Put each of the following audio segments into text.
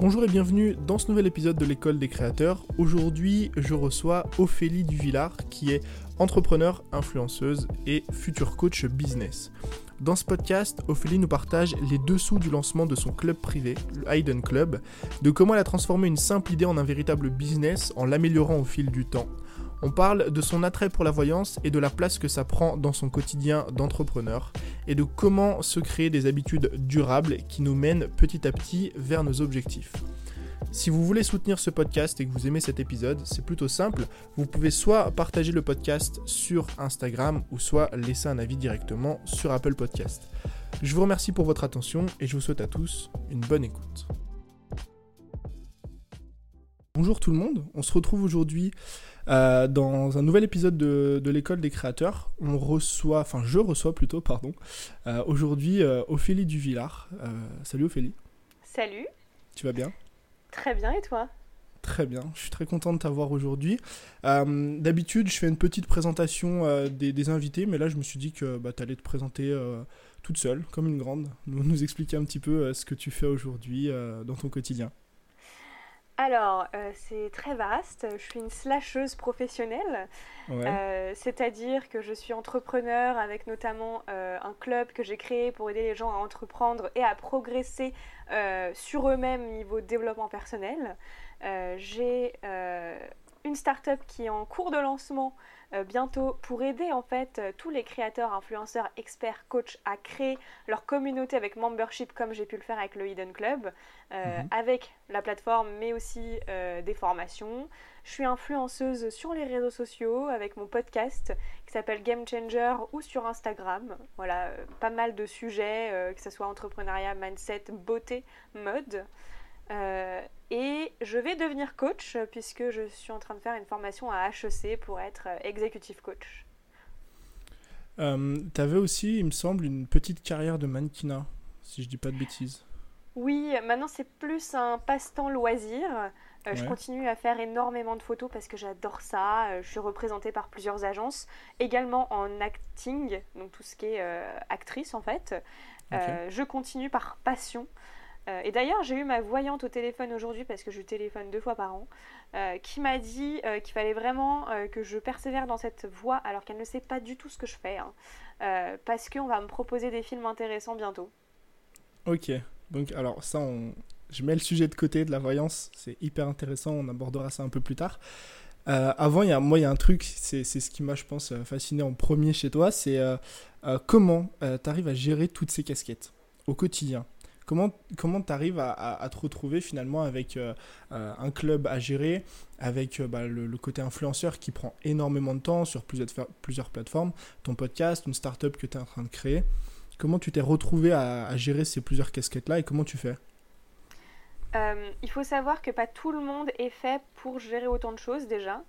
Bonjour et bienvenue dans ce nouvel épisode de l'école des créateurs. Aujourd'hui, je reçois Ophélie Duvillard qui est entrepreneur, influenceuse et futur coach business. Dans ce podcast, Ophélie nous partage les dessous du lancement de son club privé, le Hayden Club, de comment elle a transformé une simple idée en un véritable business en l'améliorant au fil du temps. On parle de son attrait pour la voyance et de la place que ça prend dans son quotidien d'entrepreneur et de comment se créer des habitudes durables qui nous mènent petit à petit vers nos objectifs. Si vous voulez soutenir ce podcast et que vous aimez cet épisode, c'est plutôt simple. Vous pouvez soit partager le podcast sur Instagram ou soit laisser un avis directement sur Apple Podcast. Je vous remercie pour votre attention et je vous souhaite à tous une bonne écoute. Bonjour tout le monde, on se retrouve aujourd'hui euh, dans un nouvel épisode de, l'école des créateurs, on reçoit, enfin je reçois plutôt, pardon, euh, aujourd'hui euh, Ophélie Duvillard. salut Ophélie. Salut. Tu vas bien? Très bien et toi? Très bien, je suis très content de t'avoir aujourd'hui. D'habitude, je fais une petite présentation des, invités, mais là, je me suis dit que bah, tu allais te présenter toute seule, comme une grande, nous, nous expliquer un petit peu ce que tu fais aujourd'hui dans ton quotidien. Alors, euh, c'est très vaste. Je suis une slasheuse professionnelle, euh, c'est-à-dire que je suis entrepreneur avec notamment euh, un club que j'ai créé pour aider les gens à entreprendre et à progresser sur eux-mêmes niveau développement personnel. j'ai une start-up qui est en cours de lancement bientôt pour aider en fait euh, tous les créateurs, influenceurs, experts, coachs à créer leur communauté avec membership comme j'ai pu le faire avec le Hidden Club, euh, mhm. avec la plateforme mais aussi des formations. Je suis influenceuse sur les réseaux sociaux avec mon podcast qui s'appelle Game Changer ou sur Instagram. Voilà, pas mal de sujets, que ce soit entrepreneuriat, mindset, beauté, mode. Euh, et je vais devenir coach puisque je suis en train de faire une formation à HEC pour être euh, executive coach. Euh, tu avais aussi, il me semble, une petite carrière de mannequinat, si je dis pas de bêtises. Oui, maintenant c'est plus un passe-temps loisir. Je continue à faire énormément de photos parce que j'adore ça. je suis représentée par plusieurs agences, également en acting, donc tout ce qui est actrice en fait. je continue par passion. Euh, et d'ailleurs, j'ai eu ma voyante au téléphone aujourd'hui, parce que je téléphone deux fois par an, euh, qui m'a dit euh, qu'il fallait vraiment que je persévère dans cette voie, alors qu'elle ne sait pas du tout ce que je fais, hein. parce qu'on va me proposer des films intéressants bientôt. Ok, donc alors ça, je mets le sujet de côté de la voyance, c'est hyper intéressant, on abordera ça un peu plus tard. avant, moi, il y a un truc, c'est ce qui m'a, je pense, fasciné en premier chez toi, c'est comment tu arrives à gérer toutes ces casquettes au quotidien? Comment comment tu arrives à, te retrouver finalement avec euh, euh, un club à gérer, avec euh, bah, le, côté influenceur qui prend énormément de temps sur plusieurs, plusieurs plateformes, ton podcast, une startup que tu es en train de créer Comment tu t'es retrouvé à, gérer ces plusieurs casquettes-là et comment tu fais? Il faut savoir que pas tout le monde est fait pour gérer autant de choses déjà.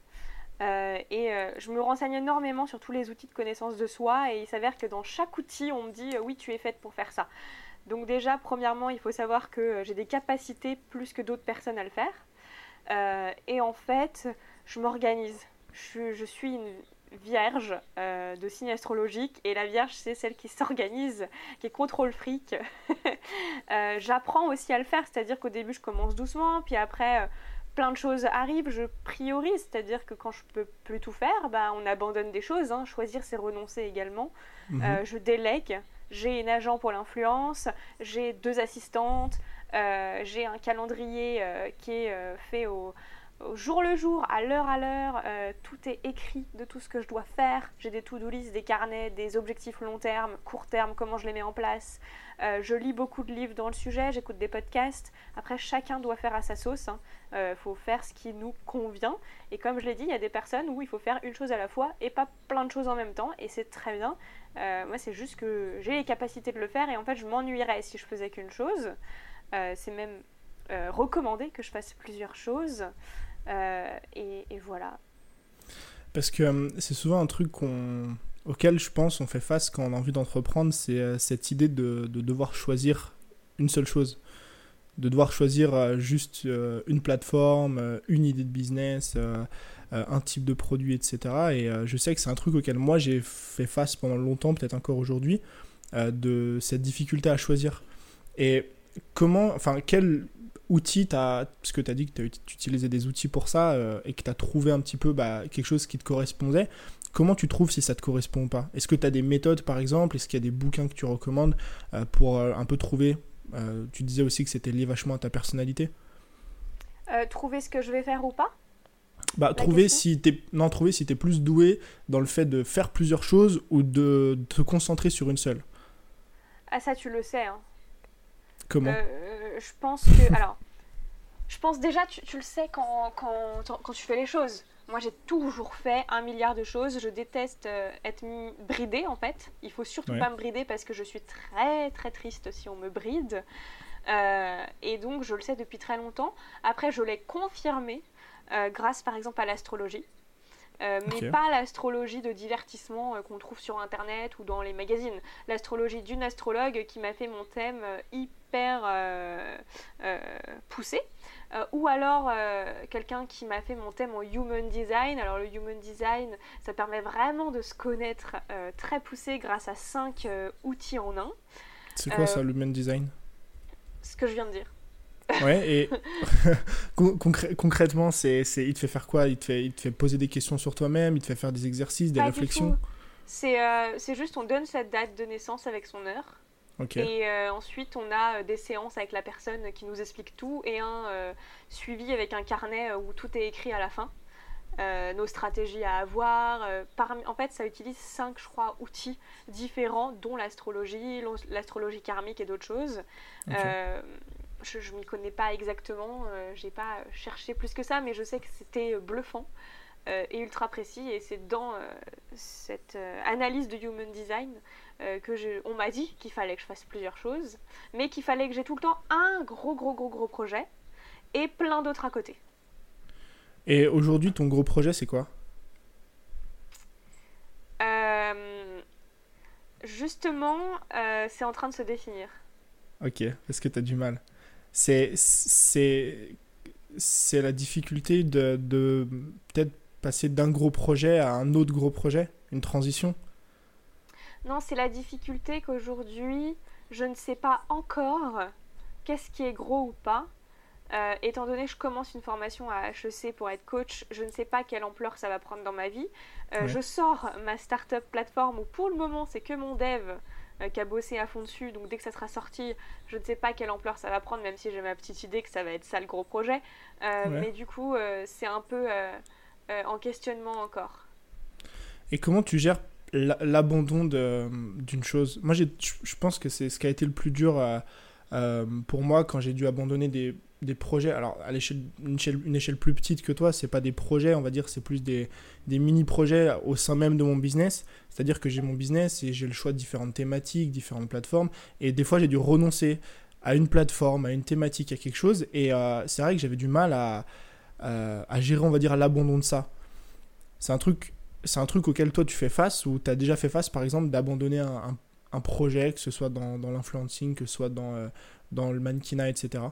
et je me renseigne énormément sur tous les outils de connaissance de soi et il s'avère que dans chaque outil, on me dit oui, tu es faite pour faire ça. Donc déjà, premièrement, il faut savoir que euh, j'ai des capacités plus que d'autres personnes à le faire. Euh, et en fait, je m'organise. Je, suis une vierge euh, de signe astrologique et la vierge c'est celle qui s'organise, qui contrôle fric. J'apprends aussi à le faire, c'est-à-dire qu'au début je commence doucement, puis après plein de choses arrivent, je priorise, c'est-à-dire que quand je peux plus tout faire, bah, on abandonne des choses. Hein. Choisir c'est renoncer également. Mhm. je délègue j'ai un agent pour l'influence, j'ai deux assistantes, euh, j'ai un calendrier euh, qui est euh, fait au, jour le jour, à l'heure à l'heure. tout est écrit de tout ce que je dois faire. J'ai des to-do list, des carnets, des objectifs long terme, court terme, comment je les mets en place. je lis beaucoup de livres dans le sujet, j'écoute des podcasts. Après, chacun doit faire à sa sauce. Il hein. faut faire ce qui nous convient. Et comme je l'ai dit, il y a des personnes où il faut faire une chose à la fois et pas plein de choses en même temps. Et c'est très bien. Euh, moi, c'est juste que j'ai les capacités de le faire et en fait, je m'ennuierais si je faisais qu'une chose. Euh, c'est même euh, recommandé que je fasse plusieurs choses. Et, voilà. Parce que c'est souvent un truc auquel je pense on fait face quand on a envie d'entreprendre, c'est cette idée de, de, devoir choisir une seule chose. De devoir choisir juste une plateforme, une idée de business un type de produit, etc. Et je sais que c'est un truc auquel moi j'ai fait face pendant longtemps, peut-être encore aujourd'hui, de cette difficulté à choisir. Et comment, enfin, quel outil t'as, parce que tu as dit que tu utilisais des outils pour ça et que tu as trouvé un petit peu bah, quelque chose qui te correspondait. Comment tu trouves si ça te correspond ou pas? Est-ce que tu as des méthodes par exemple? Est-ce qu'il y a des bouquins que tu recommandes euh, pour euh, un peu trouver euh, Tu disais aussi que c'était lié vachement à ta personnalité? trouver ce que je vais faire ou pas? Bah, trouver si t'es non trouver si tu es plus doué dans le fait de faire plusieurs choses ou de te concentrer sur une seule. Ah ça tu le sais. Hein. Comment? Je pense que alors je pense déjà tu, tu le sais quand, quand, quand tu fais les choses. Moi, j'ai toujours fait un milliard de choses. Je déteste euh, être bridée, en fait. Il faut surtout pas me brider parce que je suis très, très triste si on me bride. Euh, et donc, je le sais depuis très longtemps. Après, je l'ai confirmé euh, grâce, par exemple, à l'astrologie. Mais pas l'astrologie de divertissement qu'on trouve sur internet ou dans les magazines. L'astrologie d'une astrologue qui m'a fait mon thème hyper poussé. Euh, ou alors euh, quelqu'un qui m'a fait mon thème en human design. Alors le human design, ça permet vraiment de se connaître euh, très poussé grâce à cinq outils en un. C'est quoi ça, l'human design? Ce que je viens de dire. Ouais, et concrètement, c'est, il te fait faire quoi? Il te fait, il te fait poser des questions sur toi-même, il te fait faire des exercices, des réflexions? C'est, c'est juste, on donne sa date de naissance avec son heure. Et euh, ensuite, on a euh, des séances avec la personne qui nous explique tout et un euh, suivi avec un carnet où tout est écrit à la fin. nos stratégies à avoir. en fait, ça utilise cinq, je crois, outils différents, dont l'astrologie, l'astrologie karmique et d'autres choses. Je ne m'y connais pas exactement, je n'ai pas cherché plus que ça, mais je sais que c'était bluffant. et ultra précis et c'est dans cette analyse de human design euh, que je, on m'a dit qu'il fallait que je fasse plusieurs choses, mais qu'il fallait que j'ai tout le temps un gros gros gros gros projet et plein d'autres à côté. Et aujourd'hui, ton gros projet, c'est quoi? Euh, Justement, euh, c'est en train de se définir. Ok, parce que tu as du mal? C'est, c'est, c'est la difficulté de, de peut-être passer d'un gros projet à un autre gros projet, une transition non, c'est la difficulté qu'aujourd'hui, je ne sais pas encore qu'est-ce qui est gros ou pas. Euh, étant donné que je commence une formation à HEC pour être coach, je ne sais pas quelle ampleur ça va prendre dans ma vie. Euh, je sors ma startup plateforme où pour le moment c'est que mon dev qui a bossé à fond dessus. Donc dès que ça sera sorti, je ne sais pas quelle ampleur ça va prendre, même si j'ai ma petite idée que ça va être ça le gros projet. Mais du coup, c'est un peu en questionnement encore. Et comment tu gères l'abandon d'une chose? Moi, je pense que c'est ce qui a été le plus dur euh, euh, pour moi quand j'ai dû abandonner des, des, projets. Alors, à l'échelle, une, échelle, plus petite que toi, c'est pas des projets, on va dire, c'est plus des, des mini-projets au sein même de mon business. C'est-à-dire que j'ai mon business et j'ai le choix de différentes thématiques, différentes plateformes. Et des fois, j'ai dû renoncer à une plateforme, à une thématique, à quelque chose. Et euh, c'est vrai que j'avais du mal à, à gérer, on va dire, l'abandon de ça. C'est un truc c'est un truc auquel toi tu fais face ou tu as déjà fait face par exemple d'abandonner un, un, projet, que ce soit dans, dans l'influencing, que ce soit dans, euh, dans le mannequinat, etc.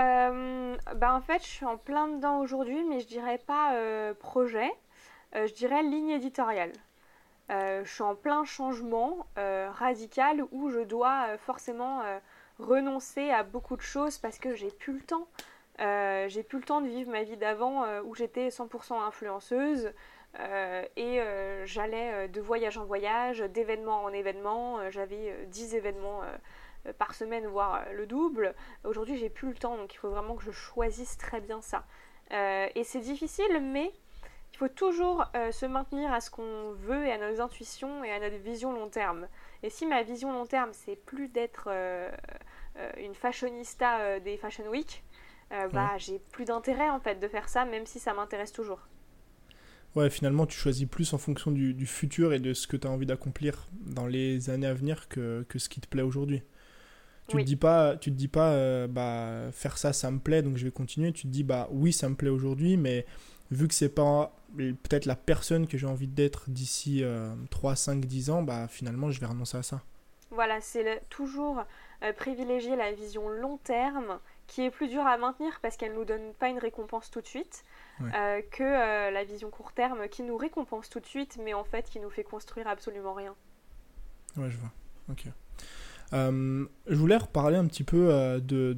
Euh, bah en fait, je suis en plein dedans aujourd'hui, mais je dirais pas euh, projet, je dirais ligne éditoriale. je suis en plein changement radical où je dois forcément renoncer à beaucoup de choses parce que j'ai plus le temps. Euh, j'ai plus le temps de vivre ma vie d'avant euh, où j'étais 100% influenceuse euh, et j'allais de voyage en voyage, d'événement en événement. J'avais 10 événements par semaine, voire le double. Aujourd'hui, j'ai plus le temps, donc il faut vraiment que je choisisse très bien ça. et c'est difficile, mais il faut toujours se maintenir à ce qu'on veut et à nos intuitions et à notre vision long terme. Et si ma vision long terme, c'est plus d'être une fashionista des Fashion Week, euh, bah, j'ai plus d'intérêt en fait de faire ça, même si ça m'intéresse toujours. Ouais, finalement, tu choisis plus en fonction du, futur et de ce que tu as envie d'accomplir dans les années à venir que, que ce qui te plaît aujourd'hui. Tu ne te dis pas, tu te dis pas euh, bah, faire ça, ça me plaît, donc je vais continuer. Tu te dis, bah oui, ça me plaît aujourd'hui, mais vu que c'est pas peut-être la personne que j'ai envie d'être d'ici 3, 5, 10 ans, bah finalement, je vais renoncer à ça. Voilà, c'est toujours euh, privilégier la vision long terme qui est plus dure à maintenir parce qu'elle ne nous donne pas une récompense tout de suite. que la vision court terme qui nous récompense tout de suite, mais en fait qui nous fait construire absolument rien. Ouais, je vois. Ok. Je voulais reparler un petit peu de,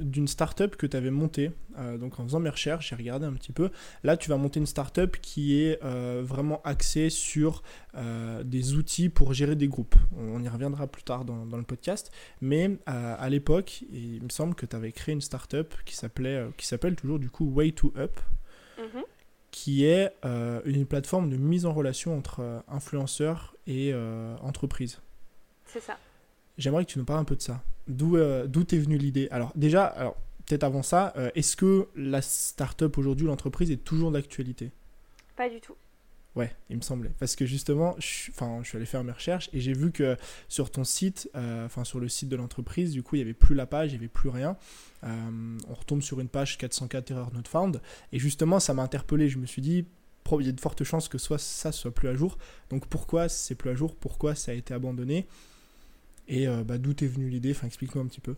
d'une startup que tu avais montée. Euh, donc en faisant mes recherches, j'ai regardé un petit peu. Là, tu vas monter une startup qui est euh, vraiment axée sur euh, des outils pour gérer des groupes. On y reviendra plus tard dans, le podcast. Mais à l'époque, il me semble que tu avais créé une startup qui s'appelait, qui s'appelle toujours du coup Way to Up. Mhm. qui est une plateforme de mise en relation entre influenceurs et entreprises. C'est ça. J'aimerais que tu nous parles un peu de ça. D'où euh, venue l'idée? Alors déjà, alors peut-être avant ça, euh, est-ce que la start-up aujourd'hui, l'entreprise est toujours d'actualité? Pas du tout. Ouais, il me semblait. Parce que justement, je, enfin, je suis allé faire mes recherches et j'ai vu que sur ton site, euh, enfin sur le site de l'entreprise, du coup, il n'y avait plus la page, il n'y avait plus rien. on retombe sur une page 404 error not found. Et justement, ça m'a interpellé. Je me suis dit, il y a de fortes chances que soit ça soit plus à jour. Donc pourquoi c'est plus à jour? Pourquoi ça a été abandonné? Et euh, bah, d'où est venue l'idée? Enfin, explique-nous un petit peu.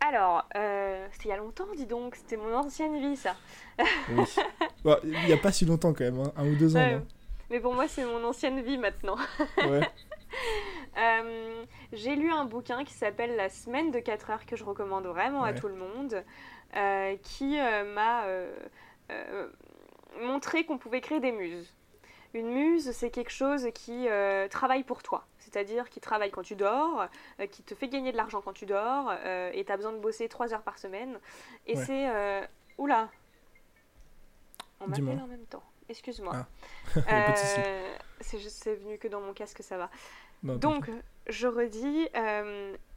Alors, euh, c'était il y a longtemps, dis donc, c'était mon ancienne vie, ça. oui. il n'y a pas si longtemps quand même, hein, un ou deux ans. mais pour moi, c'est mon ancienne vie maintenant. ouais. Euh, j'ai lu un bouquin qui s'appelle La semaine de 4 heures que je recommande vraiment à tout le monde, qui m'a montré qu'on pouvait créer des muses. Une muse, c'est quelque chose qui travaille pour toi c'est-à-dire qui travaille quand tu dors, euh, qui te fait gagner de l'argent quand tu dors, euh, et tu as besoin de bosser 3 heures par semaine. Et c'est... Euh, oula On m'appelle en même temps. Excuse-moi. Ah. c'est venu que dans mon casque, ça va. donc, je redis,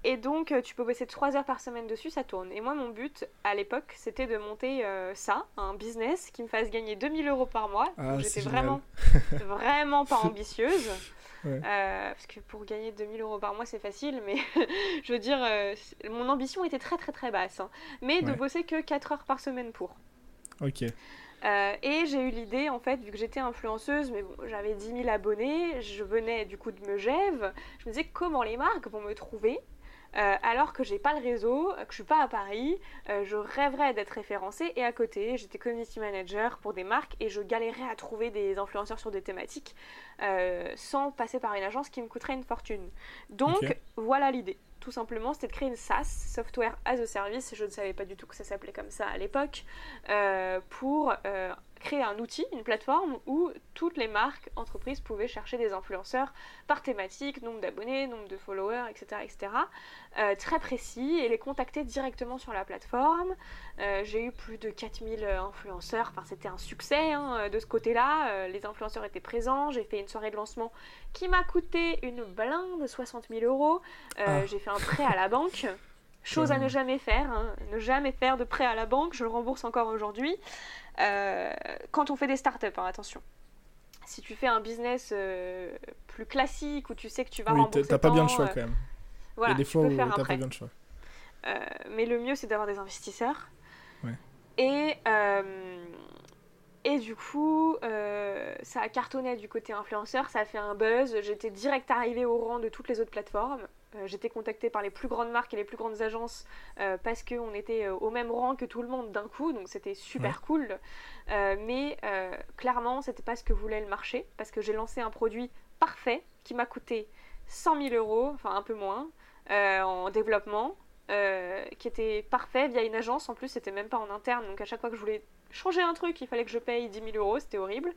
et donc tu peux bosser 3 heures par semaine dessus, ça tourne. Et moi, mon but à l'époque, c'était de monter ça, un business qui me fasse gagner 2000 euros par mois. Ah, J'étais vraiment, vraiment pas ambitieuse. Euh, parce que pour gagner 2000 euros par mois, c'est facile, mais je veux dire, euh, mon ambition était très très très basse. Hein. mais de bosser que 4 heures par semaine pour. Ok. Euh, et j'ai eu l'idée, en fait, vu que j'étais influenceuse, mais bon, j'avais 10 000 abonnés, je venais du coup de Megève, je me disais comment les marques vont me trouver? Euh, alors que j'ai pas le réseau, que je suis pas à Paris, euh, je rêverais d'être référencée et à côté j'étais community manager pour des marques et je galérais à trouver des influenceurs sur des thématiques euh, sans passer par une agence qui me coûterait une fortune. Donc voilà l'idée. Tout simplement, c'était de créer une SaaS, Software as a Service, je ne savais pas du tout que ça s'appelait comme ça à l'époque, pour créer un outil, une plateforme où toutes les marques, entreprises pouvaient chercher des influenceurs par thématique, nombre d'abonnés, nombre de followers, etc. etc. Euh, très précis et les contacter directement sur la plateforme. Euh, j'ai eu plus de 4000 influenceurs, enfin c'était un succès hein, de ce côté-là. Euh, les influenceurs étaient présents, j'ai fait une soirée de lancement qui m'a coûté une blinde de 60 000 euros. Ah. J'ai fait un prêt à la banque. Chose à ne jamais faire, hein. ne jamais faire de prêt à la banque, je le rembourse encore aujourd'hui. Euh, quand on fait des startups, hein, attention. Si tu fais un business euh, plus classique où tu sais que tu vas oui, rembourser. T'as pas bien le choix quand même. Voilà, Il y a des fois où t'as pas bien le choix. Euh, mais le mieux, c'est d'avoir des investisseurs. Ouais. Et, et du coup, ça a cartonné du côté influenceur, ça a fait un buzz. J'étais direct arrivée au rang de toutes les autres plateformes. Euh, j'étais contactée par les plus grandes marques et les plus grandes agences euh, parce qu'on était euh, au même rang que tout le monde d'un coup, donc c'était super cool. mais clairement, c'était pas ce que voulait le marché parce que j'ai lancé un produit parfait qui m'a coûté 100 000 euros, enfin un peu moins, en développement. qui était parfait via une agence. En plus, c'était même pas en interne. Donc, à chaque fois que je voulais changer un truc, il fallait que je paye 10 000 euros. C'était horrible.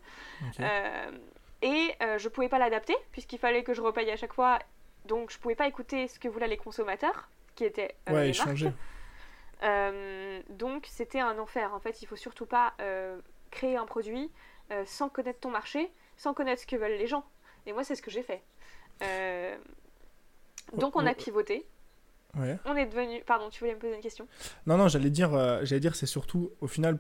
et je pouvais pas l'adapter, puisqu'il fallait que je repaye à chaque fois donc je pouvais pas écouter ce que voulaient les consommateurs, qui étaient euh, ouais, les euh, donc c'était un enfer. En fait, il faut surtout pas euh, créer un produit sans connaître ton marché, sans connaître ce que veulent les gens. Et moi, c'est ce que j'ai fait. donc on a pivoté. Ouais. On est devenu. Pardon, tu voulais me poser une question? Non, non, j'allais dire, j'allais dire, c'est surtout, au final,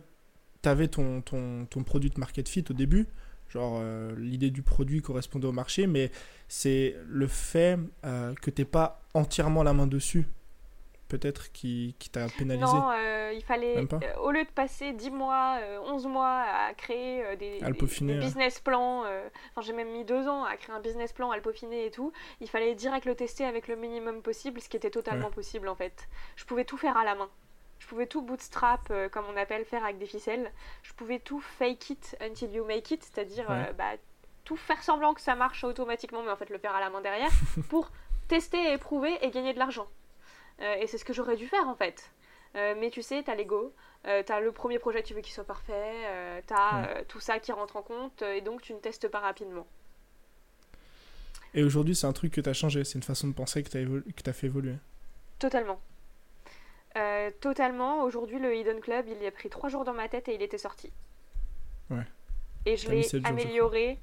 tu avais ton, ton, ton produit de market fit au début. Genre, euh, l'idée du produit correspondait au marché, mais c'est le fait euh, que tu pas entièrement la main dessus, peut-être, qui, qui t'a pénalisé. Non, euh, il fallait, au lieu de passer 10 mois, 11 mois à créer des, business plans, enfin j'ai même mis 2 ans à créer un business plan, à le peaufiner et tout, il fallait direct le tester avec le minimum possible, ce qui était totalement possible en fait. Je pouvais tout faire à la main. Je pouvais tout bootstrap, euh, comme on appelle, faire avec des ficelles. Je pouvais tout fake it until you make it, c'est-à-dire Ouais. euh, bah, tout faire semblant que ça marche automatiquement, mais en fait le faire à la main derrière, pour tester et éprouver et gagner de l'argent. Euh, et c'est ce que j'aurais dû faire en fait. Mais tu sais, t'as l'ego, euh, t'as le premier projet, tu veux qu'il soit parfait, euh, t'as Ouais. euh, tout ça qui rentre en compte, et donc tu ne testes pas rapidement. Et aujourd'hui, c'est un truc que tu as changé, c'est une façon de penser que tu as, fait évoluer. Totalement. Euh, totalement. Aujourd'hui, le Hidden Club, il y a pris trois jours dans ma tête et il était sorti. Ouais. Et je l'ai amélioré.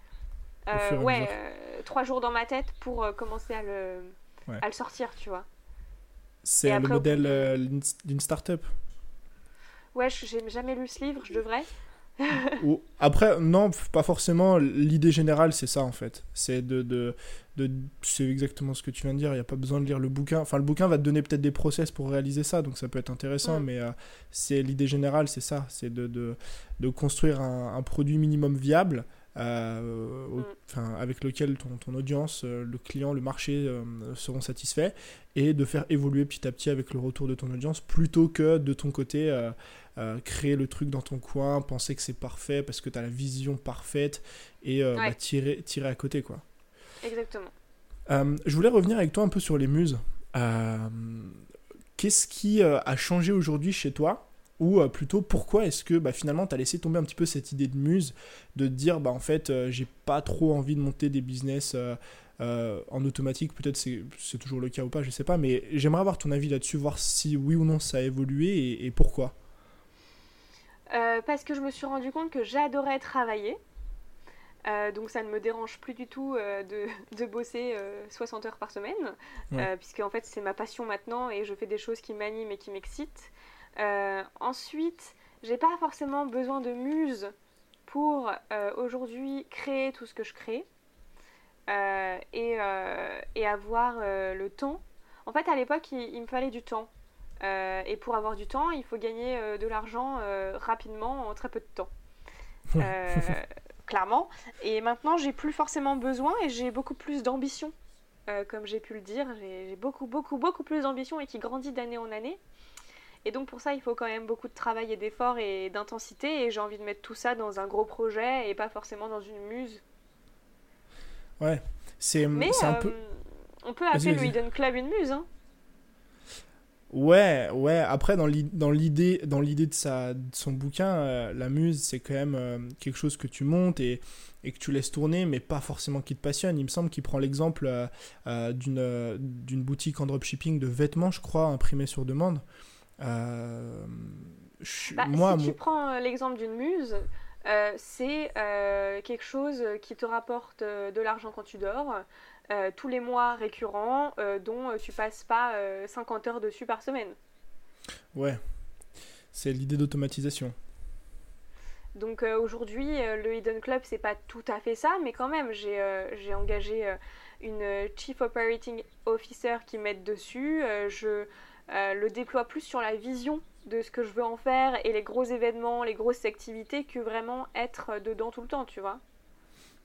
Euh, ouais, euh, trois jours dans ma tête pour commencer à le, Ouais. à le sortir, tu vois. C'est le après, modèle d'une- startup. Ouais, j'ai jamais lu ce livre, je devrais. Après, non, pas forcément. L'idée générale, c'est ça en fait. C'est de, de, de- c'est exactement ce que tu viens de dire. Il n'y a pas besoin de lire le bouquin. Enfin, le bouquin va te donner peut-être des process pour réaliser ça, donc ça peut être intéressant. Mais euh, c'est l'idée générale, c'est ça. C'est de, de, de construire un, un produit minimum viable. euh, au- Mm. avec lequel ton, ton audience, euh, le client, le marché euh, seront satisfaits et de faire évoluer petit à petit avec le retour de ton audience plutôt que de ton côté euh, créer le truc dans ton coin, penser que c'est parfait parce que tu as la vision parfaite et euh, Ouais. bah, tirer, tirer à côté. quoi. Exactement. Euh, je voulais revenir avec toi un peu sur les muses. Qu'est-ce qui a changé aujourd'hui chez toi? Ou plutôt pourquoi est-ce que bah, finalement tu as laissé tomber un petit peu cette idée de muse de te dire bah en fait euh, j'ai pas trop envie de monter des business euh, euh, en automatique? Peut-être c'est c'est toujours le cas ou pas je sais pas mais j'aimerais avoir ton avis là-dessus voir si oui ou non ça a évolué et, et pourquoi Euh, parce que je me suis rendu compte que j'adorais travailler. Euh, donc ça ne me dérange plus du tout euh, de, de bosser euh, 60 heures par semaine, Ouais. puisque en fait c'est ma passion maintenant et je fais des choses qui m'animent et qui m'excitent. Ensuite, j'ai pas forcément besoin de muse pour aujourd'hui créer tout ce que je crée et, et avoir le temps. En fait, à l'époque, il, il me fallait du temps. Euh, et pour avoir du temps, il faut gagner euh, de l'argent euh, rapidement en très peu de temps. Clairement. Et maintenant, j'ai plus forcément besoin et j'ai beaucoup plus d'ambition. Euh, comme j'ai pu le dire, j'ai beaucoup, beaucoup, beaucoup plus d'ambition et qui grandit d'année en année. Et donc pour ça, il faut quand même beaucoup de travail et d'effort et d'intensité. Et j'ai envie de mettre tout ça dans un gros projet et pas forcément dans une muse. ouais c'est un peu on peut appeler le. Hidden Club une muse. Hein. Ouais, ouais. Après, dans l'i- dans l'idée, dans l'idée de sa, de son bouquin, euh, la muse, c'est quand même euh, quelque chose que tu montes et, et que tu laisses tourner, mais pas forcément qui te passionne. Il me semble qu'il prend l'exemple euh, d'une d'une boutique en dropshipping de vêtements, je crois, imprimés sur demande. Je- Bah, moi, si tu prends l'exemple d'une muse, c'est quelque chose qui te rapporte de l'argent quand tu dors, euh, tous les mois récurrents, euh, dont euh, tu passes pas euh, 50 heures dessus par semaine. ouais, c'est l'idée d'automatisation. Donc aujourd'hui, le Hidden Club, c'est pas tout à fait ça, mais quand même, j'ai engagé une Chief Operating Officer qui m'aide dessus. Je le déploie plus sur la vision de ce que je veux en faire et les gros événements, les grosses activités que vraiment être dedans tout le temps, tu vois.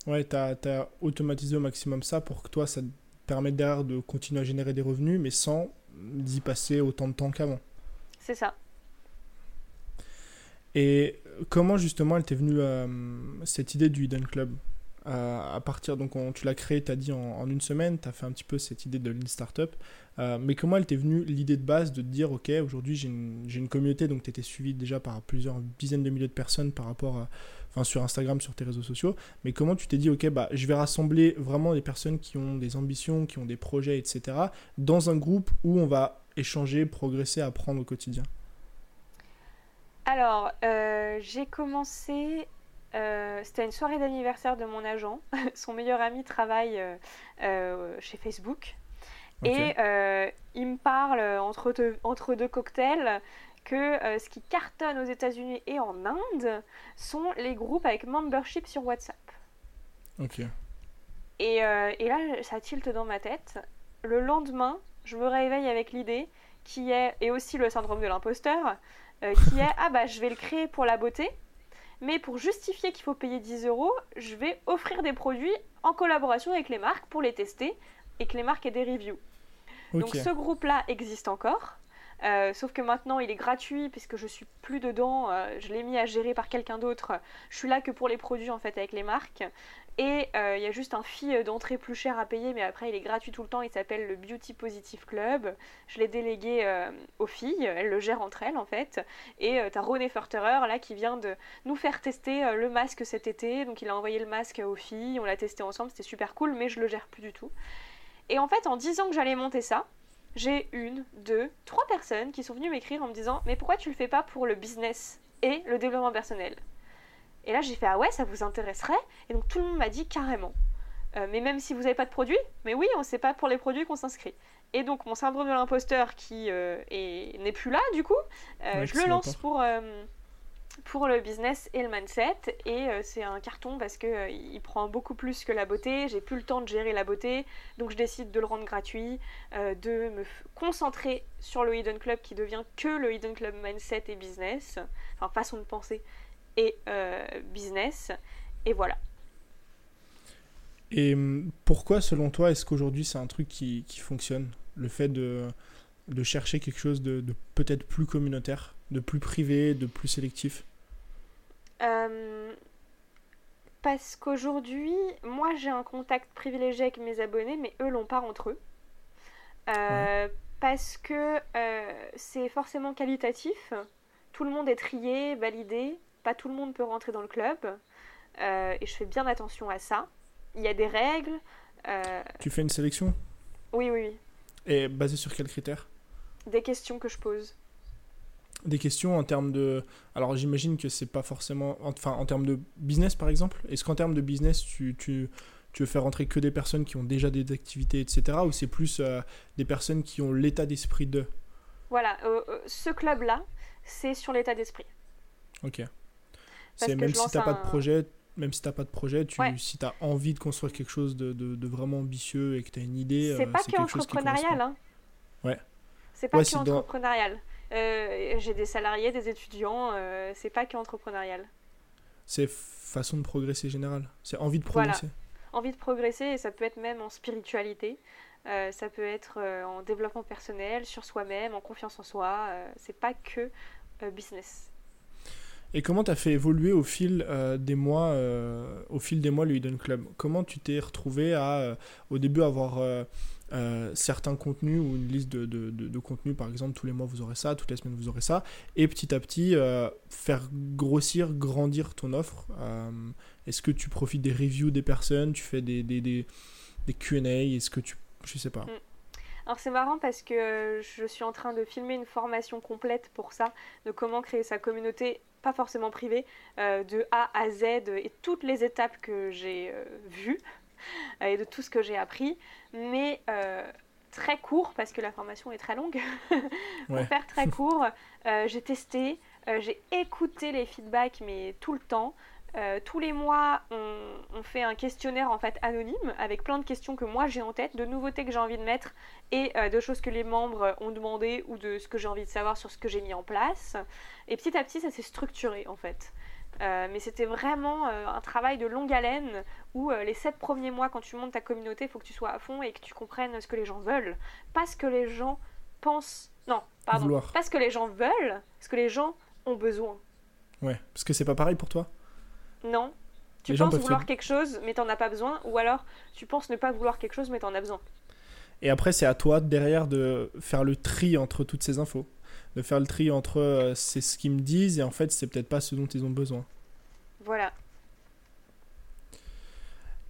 Ouais, t'as as automatisé au maximum ça pour que toi, ça te permette derrière de continuer à générer des revenus, mais sans y passer autant de temps qu'avant. C'est ça. Et comment justement elle t'est venue euh, cette idée du Hidden Club? Euh, À partir, donc on- tu l'as créé, tu as dit en, en une semaine, tu as fait un petit peu cette idée de Lean Startup. Euh, mais comment elle t'est venue l'idée de base de te dire, ok, aujourd'hui j'ai une, j'ai une communauté, donc tu étais suivi déjà par plusieurs dizaines de milliers de personnes par rapport à, enfin, sur Instagram, sur tes réseaux sociaux. Mais comment tu t'es dit, ok, bah, je vais rassembler vraiment des personnes qui ont des ambitions, qui ont des projets, etc., dans un groupe où on va échanger, progresser, apprendre au quotidien? Alors, euh, j'ai commencé. euh, C'était une soirée d'anniversaire de mon agent. Son meilleur ami travaille euh, euh, chez Facebook. Ok. Et il me parle entre deux, entre deux cocktails que euh, ce qui cartonne aux États-Unis et en Inde sont les groupes avec membership sur WhatsApp. Ok. Et, euh, et là, ça tilte dans ma tête. Le lendemain, je me réveille avec l'idée qui est, et aussi le syndrome de l'imposteur, euh, qui est ah bah je vais le créer pour la beauté, mais pour justifier qu'il faut payer 10 euros, je vais offrir des produits en collaboration avec les marques pour les tester et que les marques aient des reviews. Ok. Donc ce groupe-là existe encore. Euh, sauf que maintenant, il est gratuit puisque je suis plus dedans. Euh, je l'ai mis à gérer par quelqu'un d'autre. Je suis là que pour les produits en fait avec les marques. Et euh, il y a juste un fee d'entrée plus cher à payer, mais après il est gratuit tout le temps. Il s'appelle le Beauty Positive Club. Je l'ai délégué aux filles. Elles le gèrent entre elles en fait. Et tu as René Ferterer là qui vient de nous faire tester le masque cet été. Donc il a envoyé le masque aux filles. On l'a testé ensemble. C'était super cool, mais je le gère plus du tout. Et en fait, en disant que j'allais monter ça, j'ai une, deux, trois personnes qui sont venues m'écrire en me disant Mais pourquoi tu le fais pas pour le business et le développement personnel? Et là, j'ai fait Ah ouais, ça vous intéresserait? Et donc tout le monde m'a dit carrément. Euh, mais même si vous n'avez pas de produit, mais oui, on ne sait pas pour les produits qu'on s'inscrit. Et donc mon syndrome de l'imposteur qui euh, n'est plus là, du coup, euh, je le lance pour pour le business et le mindset. Et euh, c'est un carton parce qu'il euh, prend beaucoup plus que la beauté. J'ai plus le temps de gérer la beauté. Donc je décide de le rendre gratuit, euh, de me concentrer sur le Hidden Club qui devient que le Hidden Club mindset et business. Enfin, façon de penser et business. Et voilà. Et hum, pourquoi, selon toi, est-ce qu'aujourd'hui c'est un truc qui, qui, fonctionne? Le fait de, chercher quelque chose de peut-être plus communautaire, de plus privé, de plus sélectif? Euh, parce qu'aujourd'hui, moi j'ai un contact privilégié avec mes abonnés, mais eux l'ont pas entre eux. Euh, parce que euh, c'est forcément qualitatif. Tout le monde est trié, validé. Pas tout le monde peut rentrer dans le club. et je fais bien attention à ça. Il y a des règles. Tu fais une sélection? Oui, oui, oui. Et basé sur quels critères? Des questions que je pose des questions en termes de. Alors j'imagine que c'est pas forcément. Enfin, en termes de business par exemple. Est-ce qu'en termes de business, tu, tu, tu, veux faire rentrer que des personnes qui ont déjà des activités, etc. Ou c'est plus euh, des personnes qui ont l'état d'esprit de. Voilà, euh, euh, ce club-là, c'est sur l'état d'esprit. Ok. C'est même si t'as pas de projet, même si t'as pas de projet, tu, si tu as envie de construire quelque chose de, de, vraiment ambitieux et que tu as une idée. C'est pas qu'entrepreneurial, hein. Ouais. C'est pas qu'entrepreneurial. Euh, j'ai des salariés, des étudiants, euh, c'est pas qu'entrepreneurial. C'est façon de progresser générale, c'est envie de progresser. Envie de progresser et ça peut être même en spiritualité, euh, ça peut être en développement personnel, sur soi-même, en confiance en soi, c'est pas que business. Et comment tu as fait évoluer au fil des mois, au fil des mois le Hidden Club? Comment tu t'es retrouvé à, au début, avoir euh, certains contenus ou une liste de, de, de, contenus, par exemple, tous les mois vous aurez ça, toutes les semaines vous aurez ça, et petit à petit euh, faire grossir, grandir ton offre. Euh, est-ce que tu profites des reviews des personnes, tu fais des, des, des, des QA, est-ce que tu. Je sais pas. Mm. Alors c'est marrant parce que je suis en train de filmer une formation complète pour ça, de comment créer sa communauté, pas forcément privée, de A à Z et toutes les étapes que j'ai vues et de tout ce que j'ai appris, mais euh, très court parce que la formation est très longue. Pour faire très court, euh, j'ai testé, euh, j'ai écouté les feedbacks mais tout le temps. tous les mois, on, fait un questionnaire en fait anonyme avec plein de questions que moi j'ai en tête, de nouveautés que j'ai envie de mettre et de choses que les membres ont demandé ou de ce que j'ai envie de savoir sur ce que j'ai mis en place. Et petit à petit, ça s'est structuré en fait. Euh, mais c'était vraiment euh, un travail de longue haleine où euh, les sept premiers mois, quand tu montes ta communauté, il faut que tu sois à fond et que tu comprennes ce que les gens veulent. Pas ce que les gens pensent. Non, pardon. Pas ce que les gens veulent, ce que les gens ont besoin. Ouais, parce que c'est pas pareil pour toi Non. Tu penses vouloir quelque chose, mais t'en as pas besoin, ou alors tu penses ne pas vouloir quelque chose, mais t'en as besoin. Et après, c'est à toi derrière de faire le tri entre toutes ces infos de faire le tri entre euh, c'est ce qu'ils me disent et en fait c'est peut-être pas ce dont ils ont besoin. Voilà.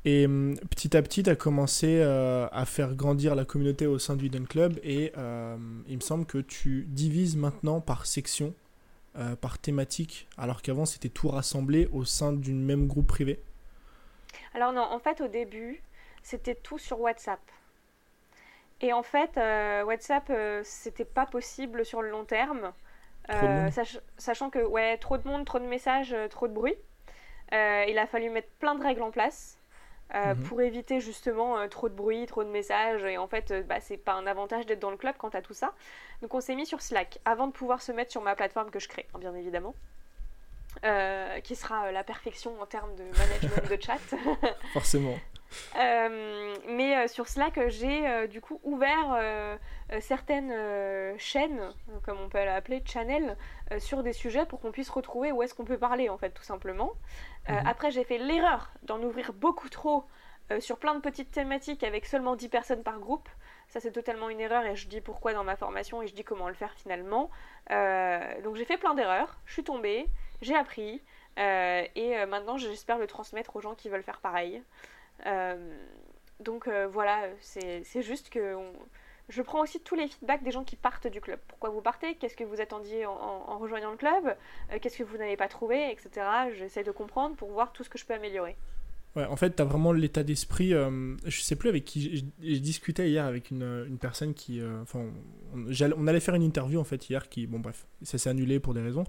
Et hum, petit à petit, tu as commencé euh, à faire grandir la communauté au sein du Hidden Club et euh, il me semble que tu divises maintenant par section, par thématique, alors qu'avant c'était tout rassemblé au sein d'une même groupe privé. Alors non, en fait au début, c'était tout sur WhatsApp. Et en fait, euh, WhatsApp, euh, c'était pas possible sur le long terme. Euh, sachant que, ouais, trop de monde, trop de messages, trop de bruit. il a fallu mettre plein de règles en place. Mhm. pour éviter justement trop de bruit, trop de messages. Et en fait, bah, c'est pas un avantage d'être dans le club quand t'as tout ça. Donc on s'est mis sur Slack avant de pouvoir se mettre sur ma plateforme que je crée, hein, bien évidemment. qui sera la perfection en termes de management de chat. Forcément. Mais sur Slack, j'ai du coup ouvert certaines chaînes, comme on peut l'appeler, channel, sur des sujets pour qu'on puisse retrouver où est-ce qu'on peut parler, en fait, tout simplement. Mhm. Après, j'ai fait l'erreur d'en ouvrir beaucoup trop sur plein de petites thématiques avec seulement 10 personnes par groupe. Ça, c'est totalement une erreur et je dis pourquoi dans ma formation et je dis comment le faire finalement. Euh, donc j'ai fait plein d'erreurs, je suis tombée, j'ai appris euh, et euh, maintenant j'espère le transmettre aux gens qui veulent faire pareil. Donc voilà, c'est juste que je prends aussi tous les feedbacks des gens qui partent du club. Pourquoi vous partez? Qu'est-ce que vous attendiez en, en rejoignant le club? Qu'est-ce que vous n'avez pas trouvé? Etc. J'essaie de comprendre pour voir tout ce que je peux améliorer. Ouais, en fait, tu as vraiment l'état d'esprit. Euh, je sais plus avec qui. J'ai discuté hier avec une, une personne qui. Euh, enfin, on, allait faire une interview en fait hier qui. Bon, bref, ça s'est annulé pour des raisons.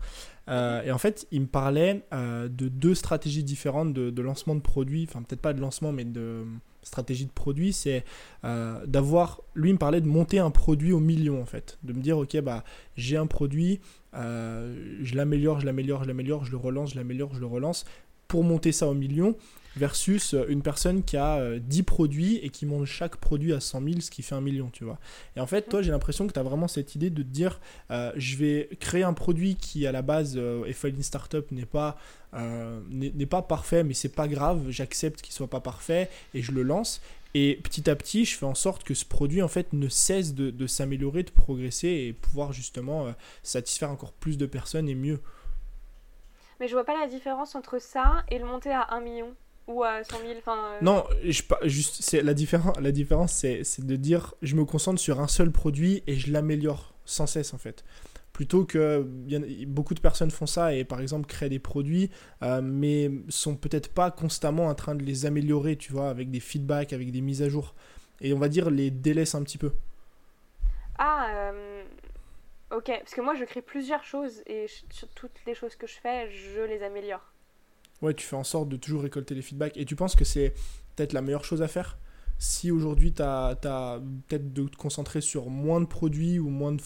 Euh, et en fait, il me parlait de deux stratégies différentes de, de lancement de produits. Enfin, peut-être pas de lancement, mais de stratégie de produit. C'est d'avoir. Lui, il me parlait de monter un produit au million en fait. De me dire, ok, bah, j'ai un produit, je l'améliore, je l'améliore, je l'améliore, je le relance, je l'améliore, je le relance. Pour monter ça au million, versus euh, une personne qui a 10 euh, produits et qui monte chaque produit à 100 000, ce qui fait un million, tu vois. Et en fait, toi, j'ai l'impression que tu as vraiment cette idée de te dire, euh, je vais créer un produit qui, à la base, euh, FL Startup n'est pas, n'est pas parfait, mais c'est pas grave, j'accepte qu'il soit pas parfait et je le lance. Et petit à petit, je fais en sorte que ce produit en fait ne cesse de, de s'améliorer, de progresser et pouvoir justement satisfaire encore plus de personnes et mieux. Mais je vois pas la différence entre ça et le monter à 1 million ou à 100 000 euh. Non, je, juste, c'est, la, différence, la différence, c'est, de dire je me concentre sur un seul produit et je l'améliore sans cesse, en fait. Plutôt que bien, beaucoup de personnes font ça et par exemple créent des produits, euh, mais sont peut-être pas constamment en train de les améliorer, tu vois, avec des feedbacks, avec des mises à jour. Et on va dire les délaissent un petit peu. Ah, euh, ok. Parce que moi, je crée plusieurs choses et sur toutes les choses que je fais, je les améliore ouais, tu fais en sorte de toujours récolter les feedbacks. Et tu penses que c'est peut-être la meilleure chose à faire? Si aujourd'hui, tu as, peut-être de te concentrer sur moins de produits ou moins de,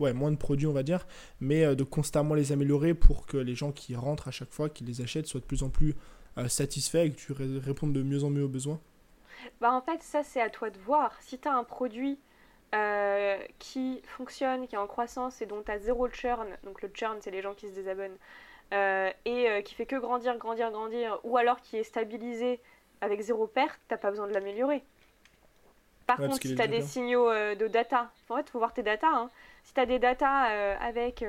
ouais, moins de produits, on va dire, mais euh, de constamment les améliorer pour que les gens qui rentrent à chaque fois, qui les achètent, soient de plus en plus euh, satisfaits et que tu répondes de mieux en mieux aux besoins? Bah En fait, ça, c'est à toi de voir. Si tu as un produit euh, qui fonctionne, qui est en croissance et dont tu as zéro churn, donc le churn, c'est les gens qui se désabonnent, et euh, qui fait que grandir, grandir, grandir, ou alors qui est stabilisé avec zéro perte, t'as pas besoin de l'améliorer. Par contre, si tu as des signaux euh, de data, en fait, il faut voir tes data. Hein. Si tu as des data avec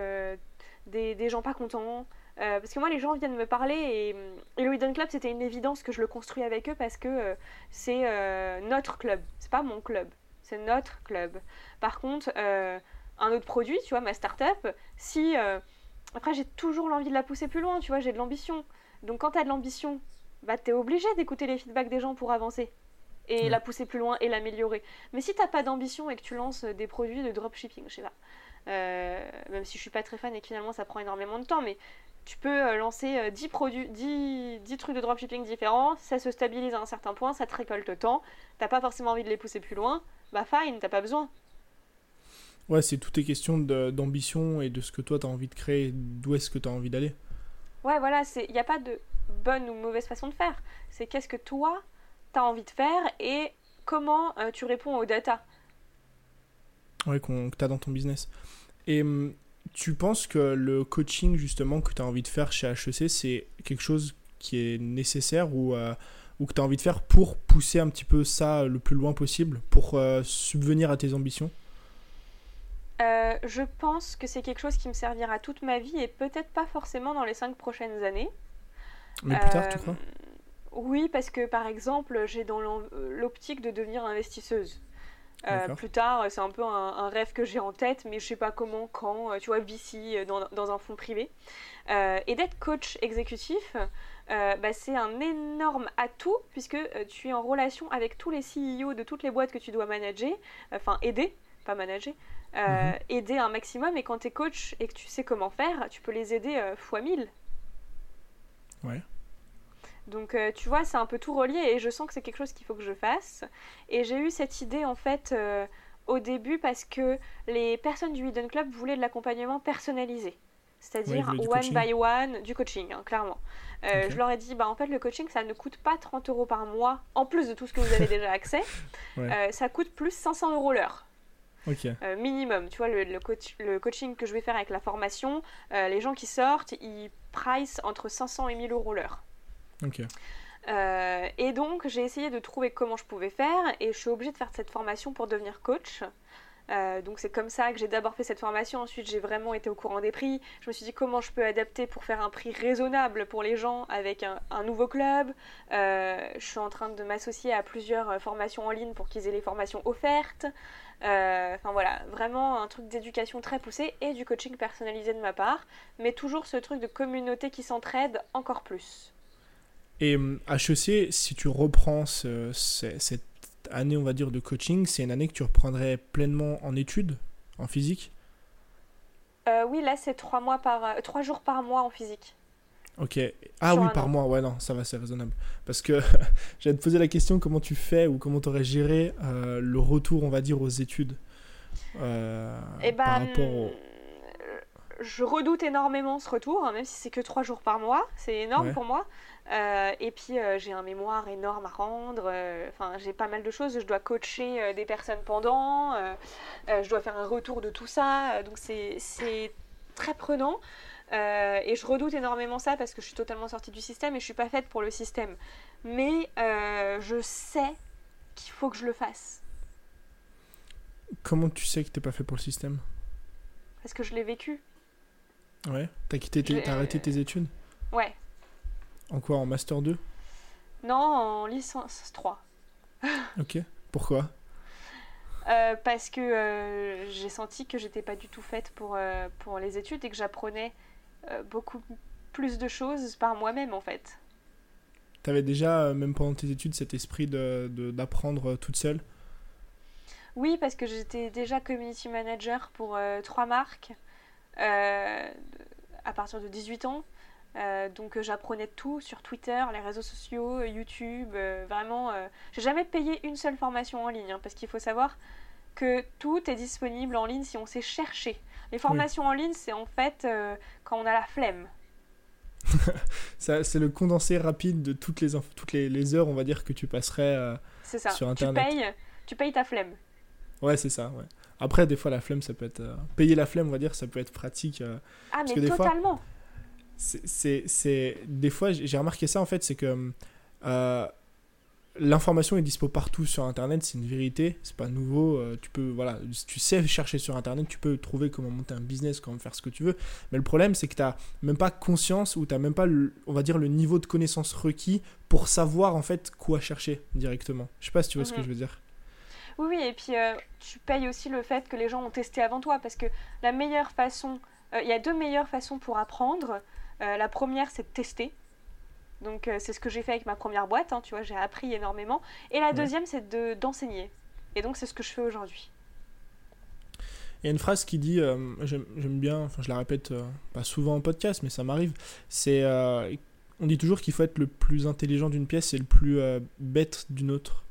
des, des, gens pas contents, parce que moi, les gens viennent me parler et, et le Hidden Club, c'était une évidence que je le construis avec eux parce que c'est notre club, c'est pas mon club, c'est notre club. Par contre, un autre produit, tu vois, ma startup, si après, j'ai toujours l'envie de la pousser plus loin, tu vois, j'ai de l'ambition. Donc quand tu as de l'ambition, bah t'es obligé d'écouter les feedbacks des gens pour avancer et la pousser plus loin et l'améliorer. Mais si t'as pas d'ambition et que tu lances des produits de dropshipping, je sais pas, euh, même si je suis pas très fan et que finalement ça prend énormément de temps, mais tu peux euh, lancer 10 euh, produits, 10, 10, trucs de dropshipping différents, ça se stabilise à un certain point, ça te récolte temps, t'as pas forcément envie de les pousser plus loin, bah fine, t'as pas besoin. Ouais, c'est tout est question d'ambition et de ce que toi tu as envie de créer, d'où est-ce que tu as envie d'aller. Ouais, voilà, il n'y a pas de bonne ou mauvaise façon de faire. C'est qu'est-ce que toi tu as envie de faire et comment euh, tu réponds aux data. Ouais, que tu as dans ton business. Et hum, tu penses que le coaching justement que tu as envie de faire chez HEC, c'est quelque chose qui est nécessaire ou, euh, ou que tu as envie de faire pour pousser un petit peu ça le plus loin possible, pour euh, subvenir à tes ambitions? Euh, je pense que c'est quelque chose qui me servira toute ma vie et peut-être pas forcément dans les cinq prochaines années. Mais plus tard, tu crois? Euh, Oui, parce que par exemple, j'ai dans l'optique de devenir investisseuse. Euh, plus tard, c'est un peu un, rêve que j'ai en tête, mais je sais pas comment, quand, tu vois, VC dans, dans un fonds privé. et d'être coach exécutif, bah, c'est un énorme atout puisque tu es en relation avec tous les CEO de toutes les boîtes que tu dois manager, enfin aider, pas manager, euh, mhm. aider un maximum. Et quand tu es coach et que tu sais comment faire, tu peux les aider euh, fois 1000. Ouais. Donc euh, tu vois, c'est un peu tout relié et je sens que c'est quelque chose qu'il faut que je fasse. Et j'ai eu cette idée en fait au début parce que les personnes du Hidden Club voulaient de l'accompagnement personnalisé. c'est-à-dire one coaching. by one du coaching, hein, clairement. Euh. Je leur ai dit, bah, en fait, le coaching, ça ne coûte pas 30 euros par mois, en plus de tout ce que vous avez déjà accès. Ouais. Ça coûte plus 500 euros l'heure. Ok. euh, minimum. Tu vois, le, le coach- le coaching que je vais faire avec la formation, euh, les gens qui sortent, ils price entre 500 et 1000 euros l'heure. Ok. Euh, et donc, j'ai essayé de trouver comment je pouvais faire, et je suis obligée de faire cette formation pour devenir coach. Euh, donc c'est comme ça que j'ai d'abord fait cette formation, ensuite j'ai vraiment été au courant des prix. Je me suis dit comment je peux adapter pour faire un prix raisonnable pour les gens avec un, un nouveau club. Euh, je suis en train de m'associer à plusieurs formations en ligne pour qu'ils aient les formations offertes. Euh, Enfin voilà, vraiment un truc d'éducation très poussé et du coaching personnalisé de ma part, mais toujours ce truc de communauté qui s'entraide encore plus. Et hum, HEC, si tu reprends ce- ce- cette année, on va dire, de coaching, c'est une année que tu reprendrais pleinement en études, en physique? Euh, oui, là c'est trois mois par, euh, trois jours par mois en physique. Ok. Ah oui, un par mois, ouais, non, ça va, c'est raisonnable. Parce que j'allais te poser la question comment tu fais ou comment tu aurais géré euh, le retour, on va dire, aux études euh, Et par ben, rapport au... je redoute énormément ce retour, hein, même si c'est que trois jours par mois, c'est énorme Ouais. pour moi. Euh, et puis euh, j'ai un mémoire énorme à rendre. euh, Enfin, j'ai pas mal de choses. Je dois coacher euh, des personnes pendant. euh, euh, je dois faire un retour de tout ça. euh, donc c'est c'est très prenant. Euh, et je redoute énormément ça parce que je suis totalement sortie du système et je suis pas faite pour le système. Mais euh, je sais qu'il faut que je le fasse Comment tu sais que t'es pas fait pour le système? Parce que je l'ai vécu. Ouais. T'as quitté, tes- t'as arrêté tes études? Ouais. En quoi En master 2 Non, en licence 3. Ok. Pourquoi? Euh, parce que euh, j'ai senti que j'étais pas du tout faite pour, euh, pour les études et que j'apprenais euh, beaucoup plus de choses par moi-même en fait. T'avais déjà, euh, même pendant tes études, cet esprit de- de- d'apprendre euh, toute seule? Oui, parce que j'étais déjà community manager pour euh, trois marques euh, à partir de 18 ans. Euh, donc euh, j'apprenais tout sur Twitter, les réseaux sociaux, euh, YouTube, euh, vraiment. euh, J'ai jamais payé une seule formation en ligne, hein, parce qu'il faut savoir que tout est disponible en ligne si on sait chercher. Les formations en ligne, c'est en fait euh, quand on a la flemme. C'est le condensé rapide de toutes les, toutes les, les heures, on va dire, que tu passerais. euh, ça. Sur tu Internet. payes, tu payes ta flemme. Ouais, c'est ça, ouais. Après, des fois, la flemme, ça peut être. euh, Payer la flemme, on va dire, ça peut être pratique. euh, Ah mais fois- totalement. c'est- des fois j'ai j'ai remarqué ça en fait c'est que euh, l'information est dispo partout sur internet c'est une vérité c'est pas nouveau euh, tu peux voilà si tu sais chercher sur internet tu peux trouver comment monter un business comment faire ce que tu veux mais le problème c'est que tu même pas conscience ou tu même pas le- on va dire le niveau de connaissance requis pour savoir en fait quoi chercher directement je sais pas si tu vois ce que Mhm. je veux dire Oui, oui, et puis euh, tu payes aussi le fait que les gens ont testé avant toi, parce que la meilleure façon, euh, il y a deux meilleures façons pour apprendre. Euh, la première, c'est de tester. Donc euh, c'est ce que j'ai fait avec ma première boîte, hein, tu vois, j'ai appris énormément. Et la Ouais. deuxième, c'est de d'enseigner. Et donc c'est ce que je fais aujourd'hui. Il y a une phrase qui dit, euh, j'aime bien, enfin je la répète euh, pas souvent en podcast, mais ça m'arrive. C'est, euh, on dit toujours qu'il faut être le plus intelligent d'une pièce et le plus bête d'une autre.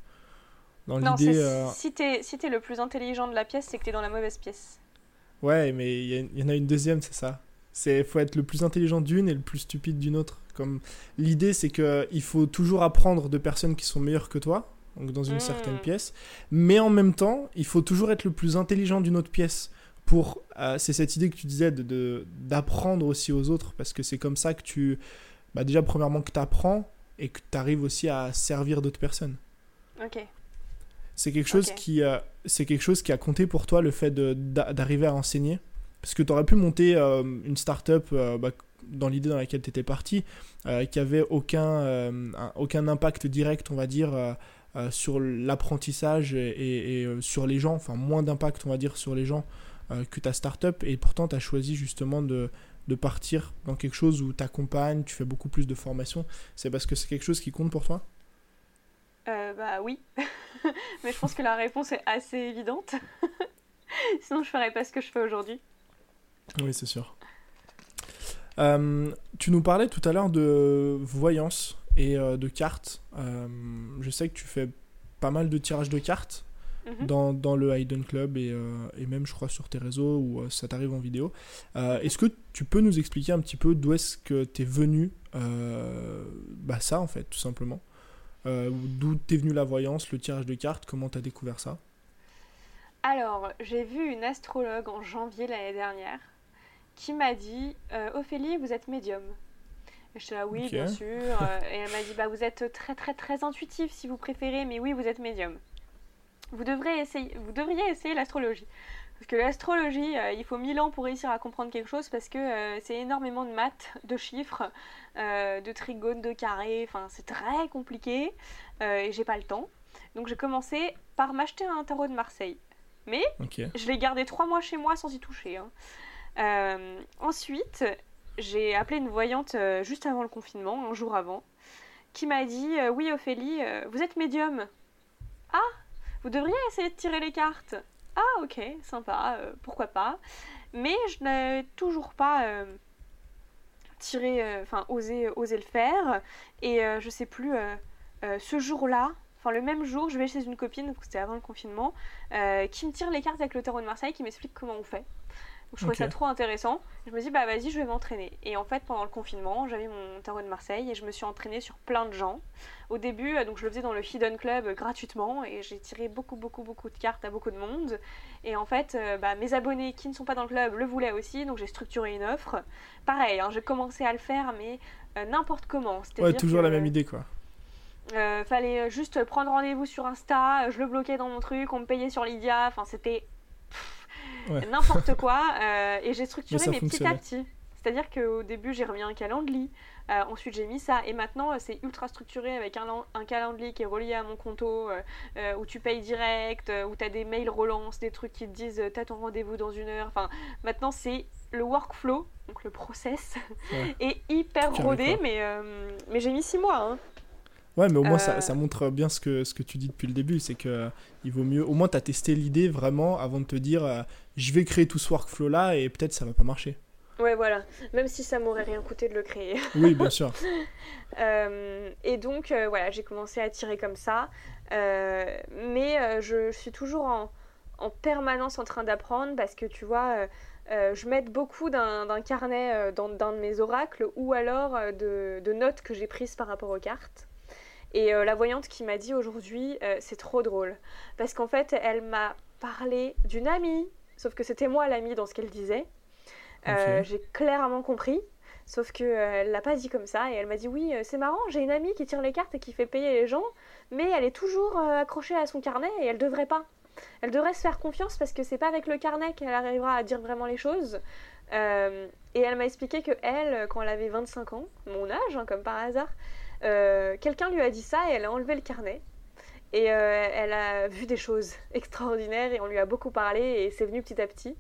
Dans Non, l'idée, c'est si t'es si le plus intelligent de la pièce, c'est que t'es dans la mauvaise pièce. ouais, mais il y, y en a une deuxième, c'est ça. C'est, faut être le plus intelligent d'une et le plus stupide d'une autre. Comme l'idée, c'est que il faut toujours apprendre de personnes qui sont meilleures que toi, donc dans une Mm. certaine pièce, mais en même temps, il faut toujours être le plus intelligent d'une autre pièce. Pour, euh, c'est cette idée que tu disais de, d'apprendre aussi aux autres, parce que c'est comme ça que tu, bah déjà premièrement que tu apprends et que tu arrives aussi à servir d'autres personnes. Ok. C'est quelque chose qui, euh, c'est quelque chose qui a compté pour toi le fait d'arriver à enseigner, parce que tu aurais pu monter euh, une start-up euh, bah, dans l'idée dans laquelle tu étais parti, euh, qui avait aucun, un- aucun impact direct, on va dire, sur l'apprentissage et, sur les gens, enfin moins d'impact, on va dire, sur les gens que ta start-up, et pourtant tu as choisi justement de, partir dans quelque chose où tu accompagnes, tu fais beaucoup plus de formation. C'est parce que c'est quelque chose qui compte pour toi? Bah oui. Mais je pense que la réponse est assez évidente. Sinon, je ferais pas ce que je fais aujourd'hui. Oui, c'est sûr. Euh, tu nous parlais tout à l'heure de voyance et euh, de cartes. Euh, je sais que tu fais pas mal de tirages de cartes. Mhm. dans, dans le Hidden Club et, euh, et même, je crois, sur tes réseaux où ça t'arrive en vidéo. Est-ce que tu peux nous expliquer un petit peu d'où est-ce que t'es venu bah ça, en fait, tout simplement? D'où t'es venu la voyance, le tirage de cartes, comment t'as découvert ça? Alors, j'ai vu une astrologue en janvier l'année dernière qui m'a dit euh, Ophélie, vous êtes médium. Et j'étais là, oui, bien sûr. Euh, et elle m'a dit bah, Vous êtes très, très, très intuitif si vous préférez, mais oui, vous êtes médium. Vous, devrez essayer, vous devriez essayer l'astrologie. Parce que l'astrologie, euh, il faut mille ans pour réussir à comprendre quelque chose parce que euh, c'est énormément de maths, de chiffres, euh, de trigones, de carrés. Enfin, c'est très compliqué et j'ai pas le temps. Donc j'ai commencé par m'acheter un tarot de Marseille. Mais je l'ai gardé trois mois chez moi sans y toucher. hein. Euh, ensuite, j'ai appelé une voyante euh, juste avant le confinement, un jour avant, qui m'a dit euh, Oui, Ophélie, vous êtes médium. Ah, vous devriez essayer de tirer les cartes. Ah, ok, sympa, pourquoi pas. Mais je n'ai toujours pas tiré, enfin, osé, le faire. Et je sais plus, ce jour-là, enfin, le même jour, je vais chez une copine, c'était avant le confinement qui me tire les cartes avec le tarot de Marseille, qui m'explique comment on fait. Je trouvais ça trop intéressant. Je me dis, bah vas-y, je vais m'entraîner. Et en fait, pendant le confinement, j'avais mon tarot de Marseille et je me suis entraînée sur plein de gens. Au début, euh, donc je le faisais dans le Hidden Club euh, gratuitement et j'ai tiré beaucoup, beaucoup, beaucoup de cartes à beaucoup de monde. Et en fait, euh, bah, mes abonnés qui ne sont pas dans le club le voulaient aussi, donc j'ai structuré une offre. Pareil, hein, j'ai commencé à le faire, mais euh, n'importe comment. Ouais, toujours que- la même idée, quoi. euh, fallait juste prendre rendez-vous sur Insta, je le bloquais dans mon truc, on me payait sur Lydia, enfin c'était Ouais. n'importe quoi. euh, et j'ai structuré mes petit à petit. C'est-à-dire qu'au début j'ai remis un calendrier, euh, ensuite j'ai mis ça, et maintenant euh, c'est ultra structuré avec un, calendrier qui est relié à mon compto, euh, euh, où tu payes direct, où tu as des mails relance, des trucs qui te disent t'as ton rendez-vous dans une heure. Enfin, maintenant c'est le workflow, donc le process, Ouais. est hyper rodé, mais, mais j'ai mis six mois. Hein. Ouais, mais au moins, Euh, ça, ça montre bien ce que, ce que tu dis depuis le début. C'est que euh, il vaut mieux. Au moins, tu as testé l'idée vraiment avant de te dire euh, je vais créer tout ce workflow-là et peut-être ça va pas marcher. Ouais, voilà. Même si ça m'aurait rien coûté de le créer. Oui, bien sûr. Euh, et donc, voilà, j'ai commencé à tirer comme ça. Mais je suis toujours en, en permanence en train d'apprendre parce que tu vois, euh, je m'aide beaucoup d'un d'un carnet euh, dans d'un de mes oracles ou alors euh, de, de notes que j'ai prises par rapport aux cartes. Et euh, la voyante qui m'a dit aujourd'hui, euh, c'est trop drôle. Parce qu'en fait, elle m'a parlé d'une amie, sauf que c'était moi l'amie dans ce qu'elle disait. Euh. J'ai clairement compris. Sauf que elle l'a pas dit comme ça et elle m'a dit oui c'est marrant j'ai une amie qui tire les cartes et qui fait payer les gens mais elle est toujours accrochée à son carnet et elle devrait pas. Elle devrait se faire confiance parce que c'est pas avec le carnet qu'elle arrivera à dire vraiment les choses. Euh, et elle m'a expliqué que elle quand elle avait 25 ans, mon âge hein, comme par hasard, quelqu'un lui a dit ça et elle a enlevé le carnet. Et euh, elle a vu des choses extraordinaires et on lui a beaucoup parlé et c'est venu petit à petit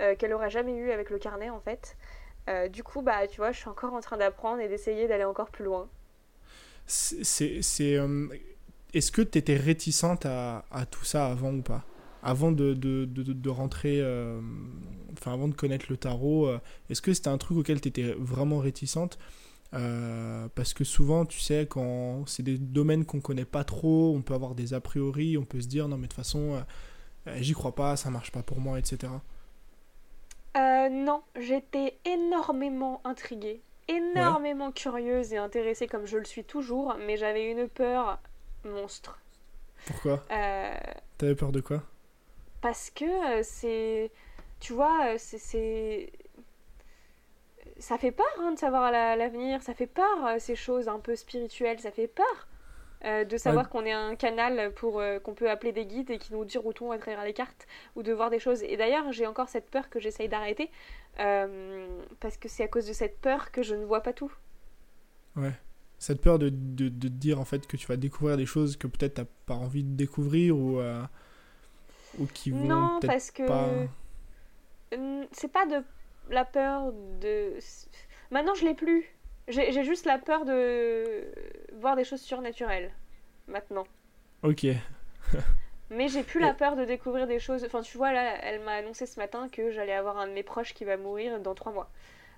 euh, qu'elle aurait jamais eu avec le carnet en fait. Euh, du coup, bah, tu vois, je suis encore en train d'apprendre et d'essayer d'aller encore plus loin. C'est. euh, Est-ce que tu étais réticente à, tout ça avant ou pas? Avant de, de, de, de- rentrer. euh, Enfin, avant de connaître le tarot, euh, est-ce que c'était un truc auquel tu étais vraiment réticente? Euh, parce que souvent, tu sais, quand c'est des domaines qu'on connaît pas trop, on peut avoir des a priori, on peut se dire non, mais de toute façon, euh, euh, j'y crois pas, ça marche pas pour moi, etc. Euh, non, j'étais énormément intriguée, énormément curieuse et intéressée comme je le suis toujours, mais j'avais une peur monstre. Pourquoi? Euh, T'avais peur de quoi? parce que c'est. Tu vois, c'est. Ça fait peur hein, de savoir la- l'avenir, ça fait peur euh, ces choses un peu spirituelles, ça fait peur euh, de savoir qu'on est un canal pour euh, qu'on peut appeler des guides et qui nous diront où tout à travers les cartes ou de voir des choses. Et d'ailleurs, j'ai encore cette peur que j'essaye d'arrêter parce que c'est à cause de cette peur que je ne vois pas tout. Ouais. Cette peur de, de, de te dire en fait que tu vas découvrir des choses que peut-être t'as pas envie de découvrir ou, ou qui vont Non, parce que pas. C'est pas de la peur de. Maintenant, je l'ai plus. J'ai juste la peur de voir des choses surnaturelles. Maintenant. Ok. Mais j'ai plus la peur de découvrir des choses. Enfin, tu vois, là, elle m'a annoncé ce matin que j'allais avoir un de mes proches qui va mourir dans trois mois.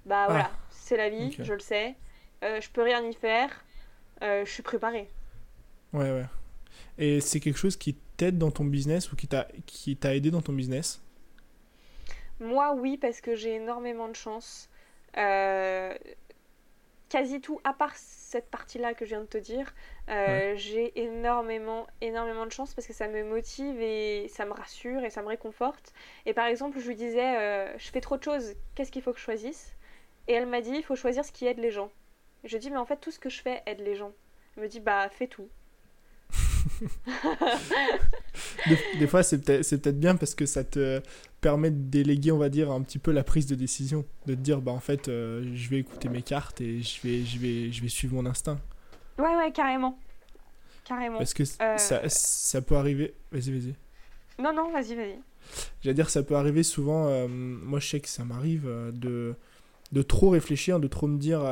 Bah voilà, Ah, c'est la vie, je le sais. Euh, je peux rien y faire. Euh, je suis préparée. Ouais, ouais. Et c'est quelque chose qui t'aide dans ton business ou qui t'a aidé dans ton business? Moi, oui, parce que j'ai énormément de chance. Euh, quasi tout, à part cette partie-là que je viens de te dire, euh, j'ai énormément, énormément de chance parce que ça me motive et ça me rassure et ça me réconforte. Et par exemple, je lui disais, euh, je fais trop de choses, qu'est-ce qu'il faut que je choisisse? Et elle m'a dit, il faut choisir ce qui aide les gens. je dis, mais en fait, tout ce que je fais aide les gens. Elle me dit, bah, fais tout. des, fois, c'est peut-être bien parce que ça te permet de déléguer, on va dire, un petit peu la prise de décision. De te dire, bah en fait, euh, je vais écouter mes cartes et je vais, je, vais, je vais suivre mon instinct. Ouais, ouais, carrément. Carrément. Parce que ça, euh, ça peut arriver. Vas-y, vas-y. Non, non, vas-y, vas-y. J'allais dire, ça peut arriver souvent. Euh, moi, je sais que ça m'arrive de, de trop réfléchir, de trop me dire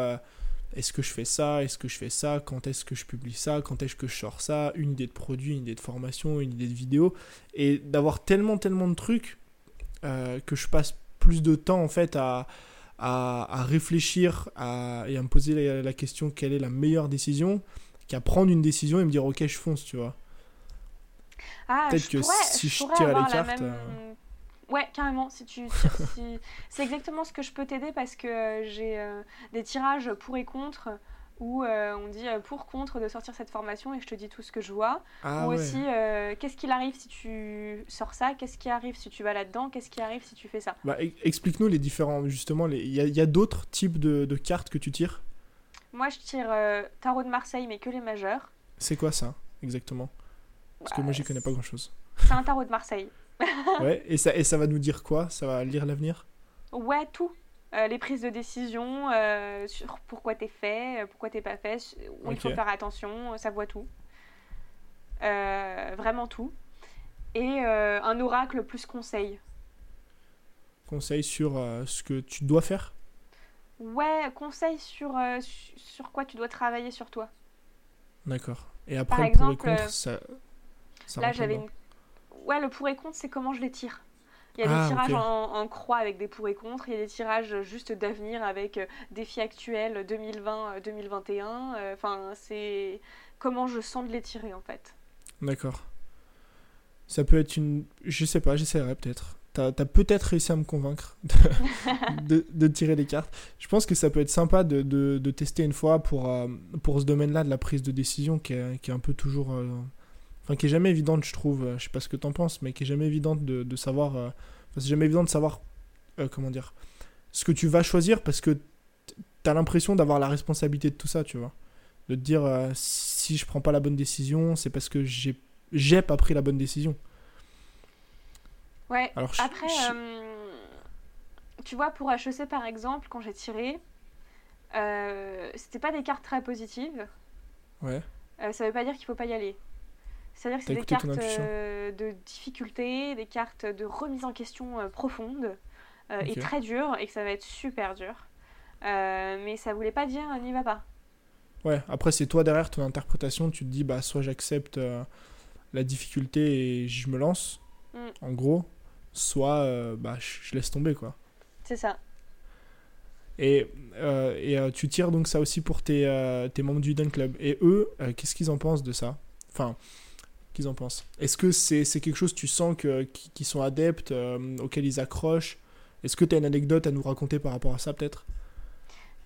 est-ce que je fais ça Est-ce que je fais ça Quand est-ce que je publie ça Quand est-ce que je sors ça Une idée de produit, une idée de formation, une idée de vidéo. Et d'avoir tellement, tellement de trucs euh, que je passe plus de temps en fait à, à, réfléchir à, et à me poser la, question quelle est la meilleure décision qu'à prendre une décision et me dire ok je fonce tu vois. Ah, Peut-être que si je, tire les cartes... Euh, Ouais, carrément. Si tu c'est exactement ce que je peux t'aider parce que euh, j'ai euh, des tirages pour et contre où euh, on dit pour contre de sortir cette formation et je te dis tout ce que je vois. Ah Ou aussi qu'est-ce qu'il arrive si tu sors ça, qu'est-ce qui arrive si tu vas là-dedans, qu'est-ce qui arrive si tu fais ça? Bah, explique-nous les différents justement. Il y a, a d'autres types de, de, cartes que tu tires? Moi, je tire tarot de Marseille mais que les majeurs. C'est quoi ça exactement? Parce que moi, j'y connais pas grand-chose. C'est un tarot de Marseille. ouais, et ça, et ça va nous dire quoi? Ça va lire l'avenir? Ouais, tout. Euh, les prises de décision, euh, sur pourquoi t'es fait, euh, pourquoi t'es pas fait, où il faut faire attention, ça voit tout. vraiment tout. Et un oracle plus conseil. Conseil sur ce que tu dois faire? Ouais, conseil sur, sur quoi tu dois travailler sur toi. D'accord. Et après, Par exemple, pour et contre, ça, là, j'avais une ouais, le pour et contre, c'est comment je les tire. Il y a des ah, tirages en, croix avec des pour et contre, il y a des tirages juste d'avenir avec euh, défis actuels 2020-2021. Euh, enfin, c'est comment je sens de les tirer en fait. D'accord. Ça peut être une. Je sais pas, j'essaierai peut-être. T'as as, peut-être réussi à me convaincre de, de, tirer les cartes. Je pense que ça peut être sympa de, de tester une fois pour, euh, pour ce domaine-là de la prise de décision qui est, qui est un peu toujours qui est jamais évidente, je trouve. Euh, je sais pas ce que t'en penses, mais qui est jamais évidente de, de savoir. Euh, c'est jamais évident de savoir, euh, comment dire, ce que tu vas choisir parce que t'as l'impression d'avoir la responsabilité de tout ça, tu vois. De te dire, si je prends pas la bonne décision, c'est parce que j'ai, j'ai pas pris la bonne décision. Ouais, Alors, après, tu vois, pour HEC par exemple, quand j'ai tiré, c'était pas des cartes très positives. Ouais. ça veut pas dire qu'il faut pas y aller. C'est-à-dire que c'est des cartes euh, de difficulté, des cartes de remise en question euh, profonde euh, et très dures, et que ça va être super dur. mais ça voulait pas dire n'y va pas. Ouais, après c'est toi derrière ton interprétation, tu te dis bah soit j'accepte la difficulté et je me lance, mm. en gros, soit bah je laisse tomber quoi. C'est ça. Et, et tu tires donc ça aussi pour tes, tes membres du Hidden Club. Et eux, qu'est-ce qu'ils en pensent de ça? Enfin, qu'ils en pensent. Est-ce que c'est quelque chose, tu sens qu'ils sont adeptes, euh, auxquels ils accrochent? Est-ce que tu as une anecdote à nous raconter par rapport à ça peut-être?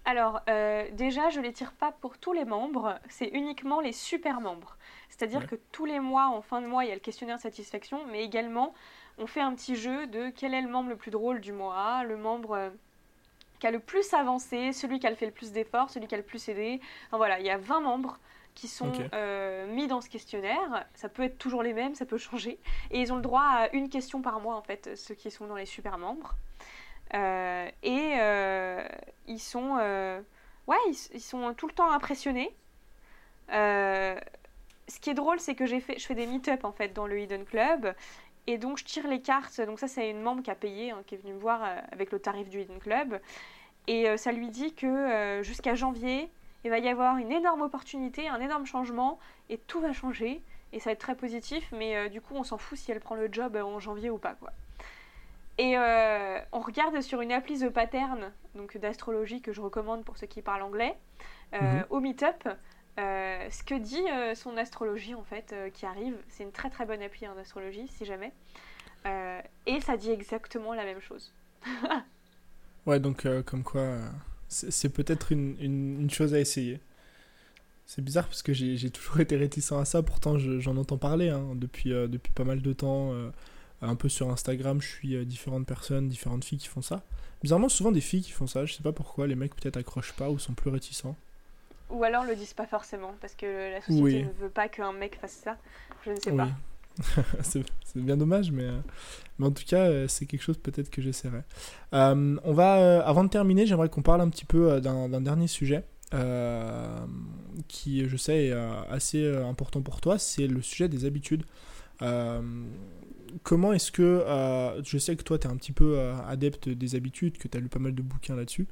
Alors, euh, déjà, je ne les tire pas pour tous les membres, c'est uniquement les super membres. C'est-à-dire que tous les mois, en fin de mois, il y a le questionnaire de satisfaction, mais également, on fait un petit jeu de quel est le membre le plus drôle du mois, le membre euh, qui a le plus avancé, celui qui a fait le plus d'efforts, celui qui a le plus aidé. Enfin, voilà, il y a 20 membres qui sont euh, mis dans ce questionnaire. Ça peut être toujours les mêmes, ça peut changer. Et ils ont le droit à une question par mois, en fait, ceux qui sont dans les super membres. Euh, et euh, ils sont, ouais, ils, sont tout le temps impressionnés. ce qui est drôle, c'est que j'ai fait, je fais des meet-up en fait dans le Hidden Club. Et donc je tire les cartes. Donc ça, c'est une membre qui a payé, hein, qui est venue me voir avec le tarif du Hidden Club. Et ça lui dit que jusqu'à janvier, il va y avoir une énorme opportunité, un énorme changement, et tout va changer, et ça va être très positif, mais euh, du coup on s'en fout si elle prend le job en janvier ou pas. quoi. Et euh, on regarde sur une appli The Pattern, donc d'astrologie que je recommande pour ceux qui parlent anglais, euh, mhm. au Meetup, ce que dit son astrologie en fait qui arrive, c'est une très très bonne appli en astrologie si jamais. et ça dit exactement la même chose. ouais, donc comme quoi, c'est peut-être une, une, chose à essayer. C'est bizarre parce que j'ai toujours été réticent à ça, pourtant j'en entends parler hein, depuis, depuis pas mal de temps un peu sur Instagram, je suis euh, différentes personnes, différentes filles qui font ça. Bizarrement, souvent des filles qui font ça, je sais pas pourquoi, les mecs peut-être accrochent pas ou sont plus réticents. Ou alors le disent pas forcément, parce que la société ne veut pas qu'un mec fasse ça. Je ne sais pas. c'est bien dommage, mais, euh, mais en tout cas, euh, c'est quelque chose peut-être que j'essaierai. on va, avant de terminer, j'aimerais qu'on parle un petit peu d'un dernier sujet. qui, je sais, est assez important pour toi, c'est le sujet des habitudes comment est-ce que, euh, je sais que toi tu es un petit peu euh, adepte des habitudes, que tu as lu pas mal de bouquins là-dessus,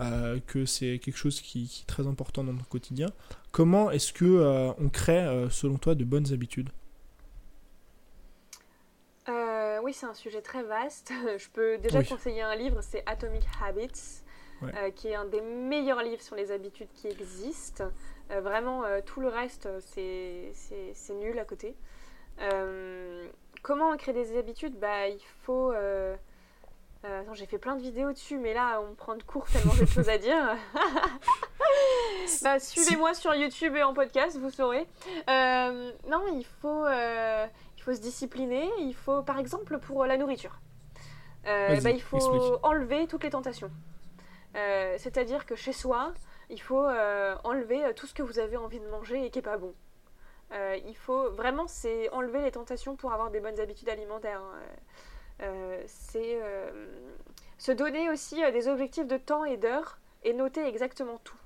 euh, que c'est quelque chose qui, est très important dans ton quotidien. Comment est-ce que on crée, selon toi, de bonnes habitudes? Oui, c'est un sujet très vaste. je peux déjà conseiller un livre, c'est Atomic Habits. qui est un des meilleurs livres sur les habitudes qui existent. vraiment, tout le reste, c'est nul à côté. Comment créer des habitudes? Bah, il faut. Euh, euh, attends, j'ai fait plein de vidéos dessus, mais là, on prend de court tellement j'ai de choses à dire. bah, suivez-moi sur YouTube et en podcast, vous saurez. Euh, non, il faut, faut se discipliner. Il faut, par exemple, pour la nourriture, bah, il faut enlever toutes les tentations. C'est-à-dire que chez soi, il faut enlever tout ce que vous avez envie de manger et qui n'est pas bon. Euh, il faut vraiment c'est enlever les tentations pour avoir des bonnes habitudes alimentaires. Hein. Euh, c'est euh, se donner aussi des objectifs de temps et d'heures et noter exactement tout.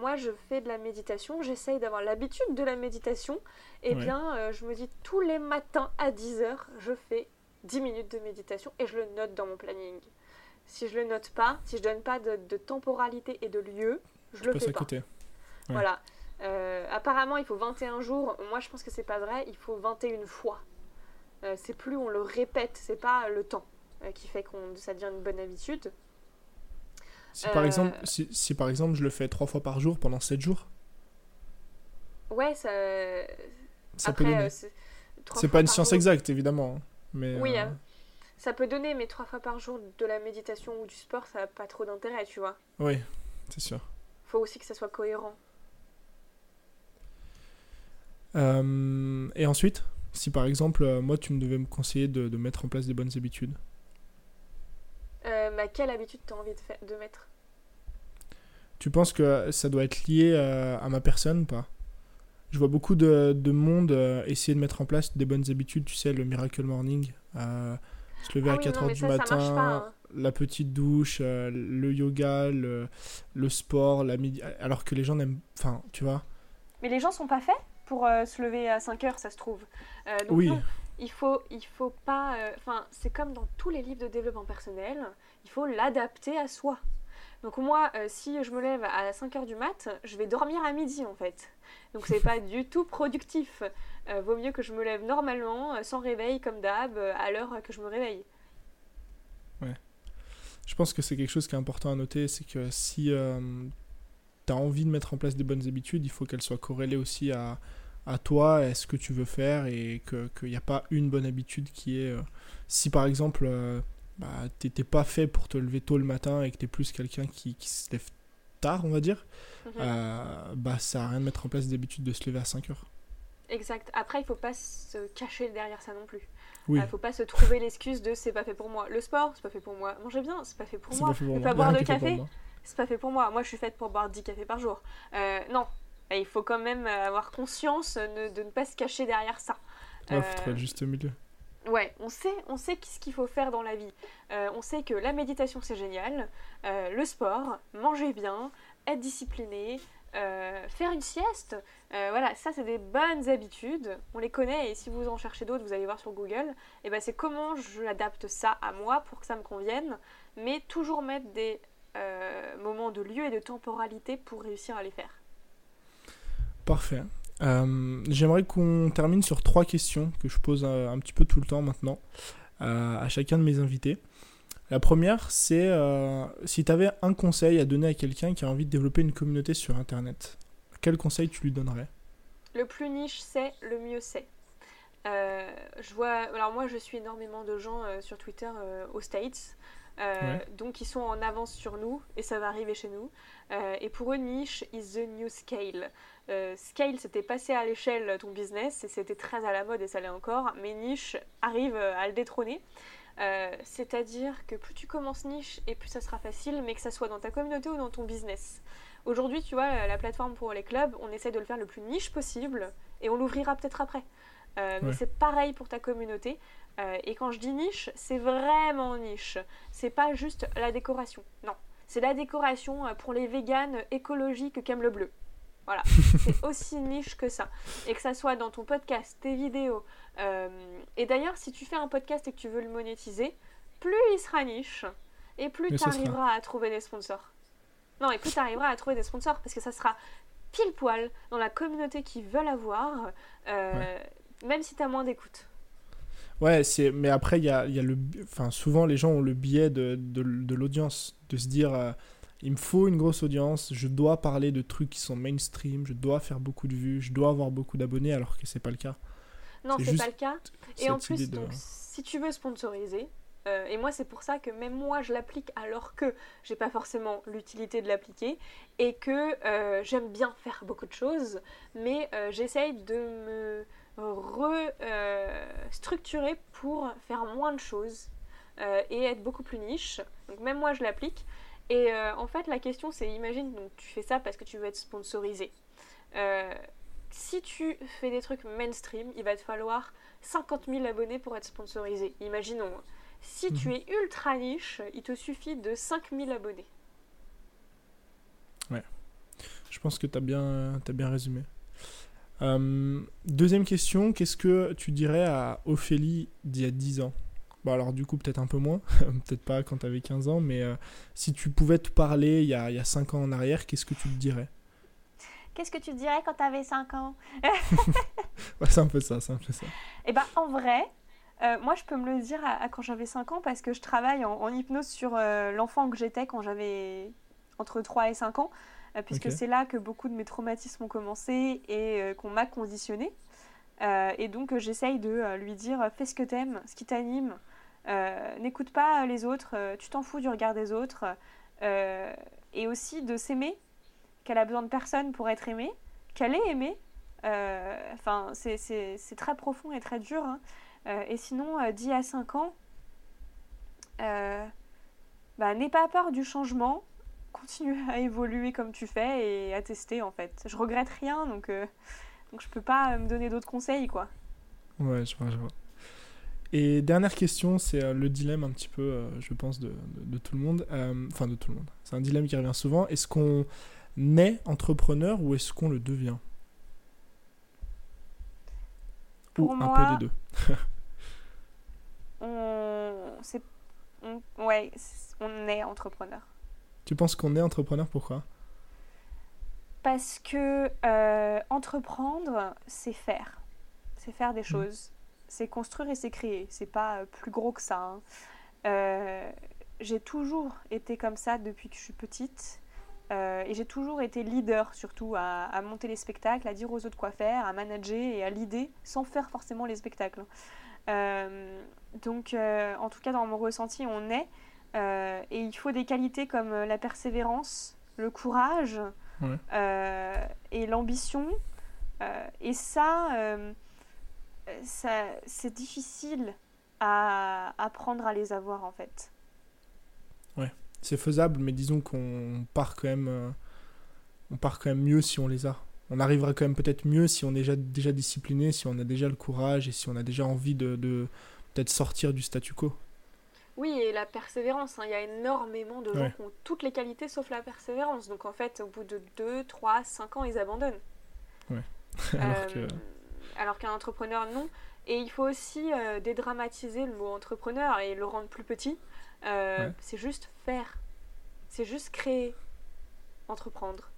Moi, je fais de la méditation, j'essaye d'avoir l'habitude de la méditation. Et eh bien, je me dis tous les matins à 10h, je fais 10 minutes de méditation et je le note dans mon planning. Si je le note pas, si je donne pas de, temporalité et de lieu, je le fais pas. Voilà. Euh, apparemment, il faut 21 jours. Moi, je pense que c'est pas vrai. Il faut 21 fois. Euh, c'est plus on le répète, c'est pas le temps euh, qui fait qu'on ça devient une bonne habitude. Si par, exemple, si, par exemple je le fais trois fois par jour pendant 7 jours Ouais, ça. ça peut donner. C'est pas une science exacte, évidemment. Hein, mais, oui, ça peut donner, mais trois fois par jour de la méditation ou du sport, ça n'a pas trop d'intérêt, tu vois. Oui, c'est sûr. Faut aussi que ça soit cohérent. Euh, et ensuite, si par exemple, euh, moi, tu me devais me conseiller de, de mettre en place des bonnes habitudes. Euh, bah, quelle habitude tu as envie de, de, mettre? Tu penses que ça doit être lié à ma personne ou pas? Je vois beaucoup de, de monde essayer de mettre en place des bonnes habitudes, tu sais, le Miracle Morning, se lever ah à 4h du matin, hein. la petite douche, le yoga, le, le sport, la midi... alors que les gens n'aiment... Enfin, tu vois Mais les gens sont pas faits pour euh, se lever à 5 heures, ça se trouve. Euh, donc oui. Il faut, il faut pas. Euh, enfin, c'est comme dans tous les livres de développement personnel, il faut l'adapter à soi. Donc moi, si je me lève à 5 heures du mat, je vais dormir à midi en fait. Donc c'est pas du tout productif. vaut mieux que je me lève normalement, sans réveil comme d'hab, à l'heure que je me réveille. Ouais. Je pense que c'est quelque chose qui est important à noter, c'est que si tu as envie de mettre en place des bonnes habitudes, il faut qu'elles soient corrélées aussi à, à toi et ce que tu veux faire et qu'il n'y a pas une bonne habitude qui est... Euh, si par exemple, euh, bah, tu n'étais pas fait pour te lever tôt le matin et que tu es plus quelqu'un qui, qui, se lève tard, on va dire, mhm. euh, bah, ça n'a rien de mettre en place des habitudes de se lever à 5 heures. Exact. Après, il faut pas se cacher derrière ça non plus. Il ne faut pas se trouver l'excuse de c'est pas fait pour moi. Le sport, c'est pas fait pour moi. Manger bien, c'est pas fait pour moi. Pas fait pour ne pas boire de café, c'est pas fait pour moi. Moi, je suis faite pour boire 10 cafés par jour. Euh, non, il faut quand même avoir conscience de ne pas se cacher derrière ça. Il faut trouver le juste milieu. Ouais, on sait, on sait ce qu'il faut faire dans la vie. Euh, on sait que la méditation c'est génial, euh, le sport, manger bien, être discipliné, faire une sieste. voilà, ça c'est des bonnes habitudes. On les connaît et si vous en cherchez d'autres, vous allez voir sur Google. Et ben c'est comment je adapte ça à moi pour que ça me convienne, mais toujours mettre des euh, moment de lieu et de temporalité pour réussir à les faire. Parfait. Euh, j'aimerais qu'on termine sur trois questions que je pose euh, un, petit peu tout le temps maintenant à chacun de mes invités. La première, c'est si tu avais un conseil à donner à quelqu'un qui a envie de développer une communauté sur Internet, quel conseil tu lui donnerais? Le plus niche c'est, le mieux c'est. Euh, je vois, alors moi je suis énormément de gens euh, sur Twitter euh, aux States, donc ils sont en avance sur nous et ça va arriver chez nous. et pour eux, niche is the new scale. Scale, c'était passer à l'échelle ton business et c'était très à la mode et ça l'est encore, mais niche arrive à le détrôner. C'est-à-dire que plus tu commences niche et plus ça sera facile, mais que ça soit dans ta communauté ou dans ton business. Aujourd'hui, tu vois, la plateforme pour les clubs, on essaie de le faire le plus niche possible et on l'ouvrira peut-être après. Euh, mais c'est pareil pour ta communauté. Euh, et quand je dis niche, c'est vraiment niche. C'est pas juste la décoration. Non. C'est la décoration euh, pour les véganes écologiques qui aiment le bleu. Voilà. c'est aussi niche que ça. Et que ça soit dans ton podcast, tes vidéos. et d'ailleurs, si tu fais un podcast et que tu veux le monétiser, plus il sera niche et plus tu arriveras à trouver des sponsors. Non, et plus tu arriveras à trouver des sponsors parce que ça sera pile poil dans la communauté qui veulent avoir même si tu as moins d'écoute. Ouais, c'est mais après il y a, y a, le enfin souvent les gens ont le biais de, de, l'audience de se dire euh, il me faut une grosse audience, je dois parler de trucs qui sont mainstream, je dois faire beaucoup de vues, je dois avoir beaucoup d'abonnés alors que c'est pas le cas. Non, c'est pas le cas. Et en plus si tu veux sponsoriser euh, et moi, c'est pour ça que même moi, je l'applique alors que j'ai pas forcément l'utilité de l'appliquer et que euh, j'aime bien faire beaucoup de choses, mais j'essaye de me restructurer pour faire moins de choses euh, et être beaucoup plus niche. Donc même moi je l'applique. Et euh, en fait la question c'est imagine donc tu fais ça parce que tu veux être sponsorisé. Euh, si tu fais des trucs mainstream, il va te falloir 50 000 abonnés pour être sponsorisé. Imaginons. Si tu mhm. es ultra niche, il te suffit de 5 000 abonnés. Ouais. Je pense que tu as bien, as bien résumé. Euh, deuxième question, qu'est-ce que tu dirais à Ophélie d'il y a 10 ans? Bon alors du coup peut-être un peu moins, peut-être pas quand tu avais 15 ans, mais euh, si tu pouvais te parler il y, a, il y a 5 ans en arrière, qu'est-ce que tu te dirais? Qu'est-ce que tu te dirais quand tu avais 5 ans? Ouais, C'est un peu ça, c'est un peu ça. Eh ben en vrai, euh, moi je peux me le dire à, quand j'avais 5 ans parce que je travaille en, hypnose sur l'enfant que j'étais quand j'avais entre 3 et 5 ans. Euh, puisque c'est là que beaucoup de mes traumatismes ont commencé et euh, qu'on m'a conditionné. Euh, et donc j'essaye de lui dire fais ce que t'aimes, ce qui t'anime, n'écoute pas les autres, tu t'en fous du regard des autres, et aussi de s'aimer, qu'elle a besoin de personne pour être aimée, qu'elle est aimée. Enfin, c'est très profond et très dur. Hein. et sinon, 10 à 5 ans, bah, n'aie pas peur du changement, continue à évoluer comme tu fais et à tester en fait. Je regrette rien donc, euh, donc je peux pas me donner d'autres conseils quoi. Ouais, je vois, je vois. Et dernière question, c'est euh, le dilemme un petit peu, euh, je pense, de, de, tout le monde. Enfin, de tout le monde. C'est un dilemme qui revient souvent. Est-ce qu'on naît entrepreneur ou est-ce qu'on le devient? Pour ou moi, un peu des deux. on... Ouais, on est entrepreneur. Tu penses qu'on est entrepreneur Pourquoi? Parce que euh, entreprendre, c'est faire. C'est faire des mm. choses. C'est construire et c'est créer. C'est pas euh, plus gros que ça. Hein. Euh, j'ai toujours été comme ça depuis que je suis petite. et j'ai toujours été leader, surtout à, monter les spectacles, à dire aux autres quoi faire, à manager et à l'idée sans faire forcément les spectacles. donc, en tout cas, dans mon ressenti, on est. Euh, et il faut des qualités comme euh, la persévérance, le courage euh, et l'ambition. et ça c'est difficile à apprendre à les avoir en fait. Ouais, c'est faisable, mais disons qu'on part quand même, on part quand même mieux si on les a. On arrivera quand même peut-être mieux si on est déjà, déjà discipliné, si on a déjà le courage et si on a déjà envie de, de peut-être sortir du statu quo. Oui, et la persévérance. Hein. Il y a énormément de gens qui ont toutes les qualités sauf la persévérance. Donc en fait, au bout de 2, 3, 5 ans, ils abandonnent. Ouais. Euh, alors qu'un entrepreneur, non. Et il faut aussi euh, dédramatiser le mot entrepreneur et le rendre plus petit. Euh, c'est juste faire. C'est juste créer. Entreprendre.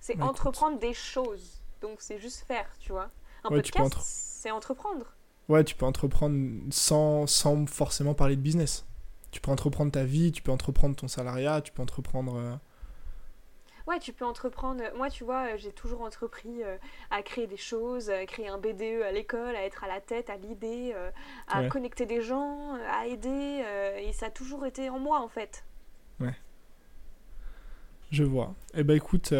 C'est entreprendre des choses. Donc c'est juste faire, tu vois. Un podcast, c'est entreprendre. Ouais, tu peux entreprendre sans, sans forcément parler de business. Tu peux entreprendre ta vie, tu peux entreprendre ton salariat, tu peux entreprendre. Euh, Ouais, tu peux entreprendre. Moi, tu vois, j'ai toujours entrepris euh, à créer des choses, à créer un BDE à l'école, à être à la tête, à l'idée, euh, à connecter des gens, à aider. et ça a toujours été en moi, en fait. Ouais. Je vois. Eh ben écoute,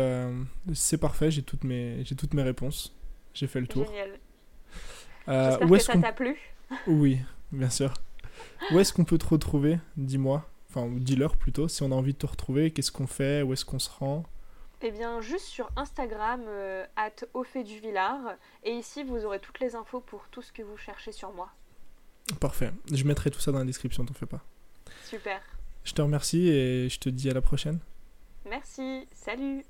c'est parfait, j'ai toutes mes, j'ai toutes mes réponses. J'ai fait le tour. Génial. J'espère que ça t'a plu. Oui, bien sûr. Où est-ce qu'on peut te retrouver Dis-moi. Enfin, dis-leur plutôt, si on a envie de te retrouver, qu'est-ce qu'on fait Où est-ce qu'on se rend? Eh bien, juste sur Instagram, euh, at du Villard. Et ici, vous aurez toutes les infos pour tout ce que vous cherchez sur moi. Parfait. Je mettrai tout ça dans la description, t'en fais pas. Super. Je te remercie et je te dis à la prochaine. Merci. Salut.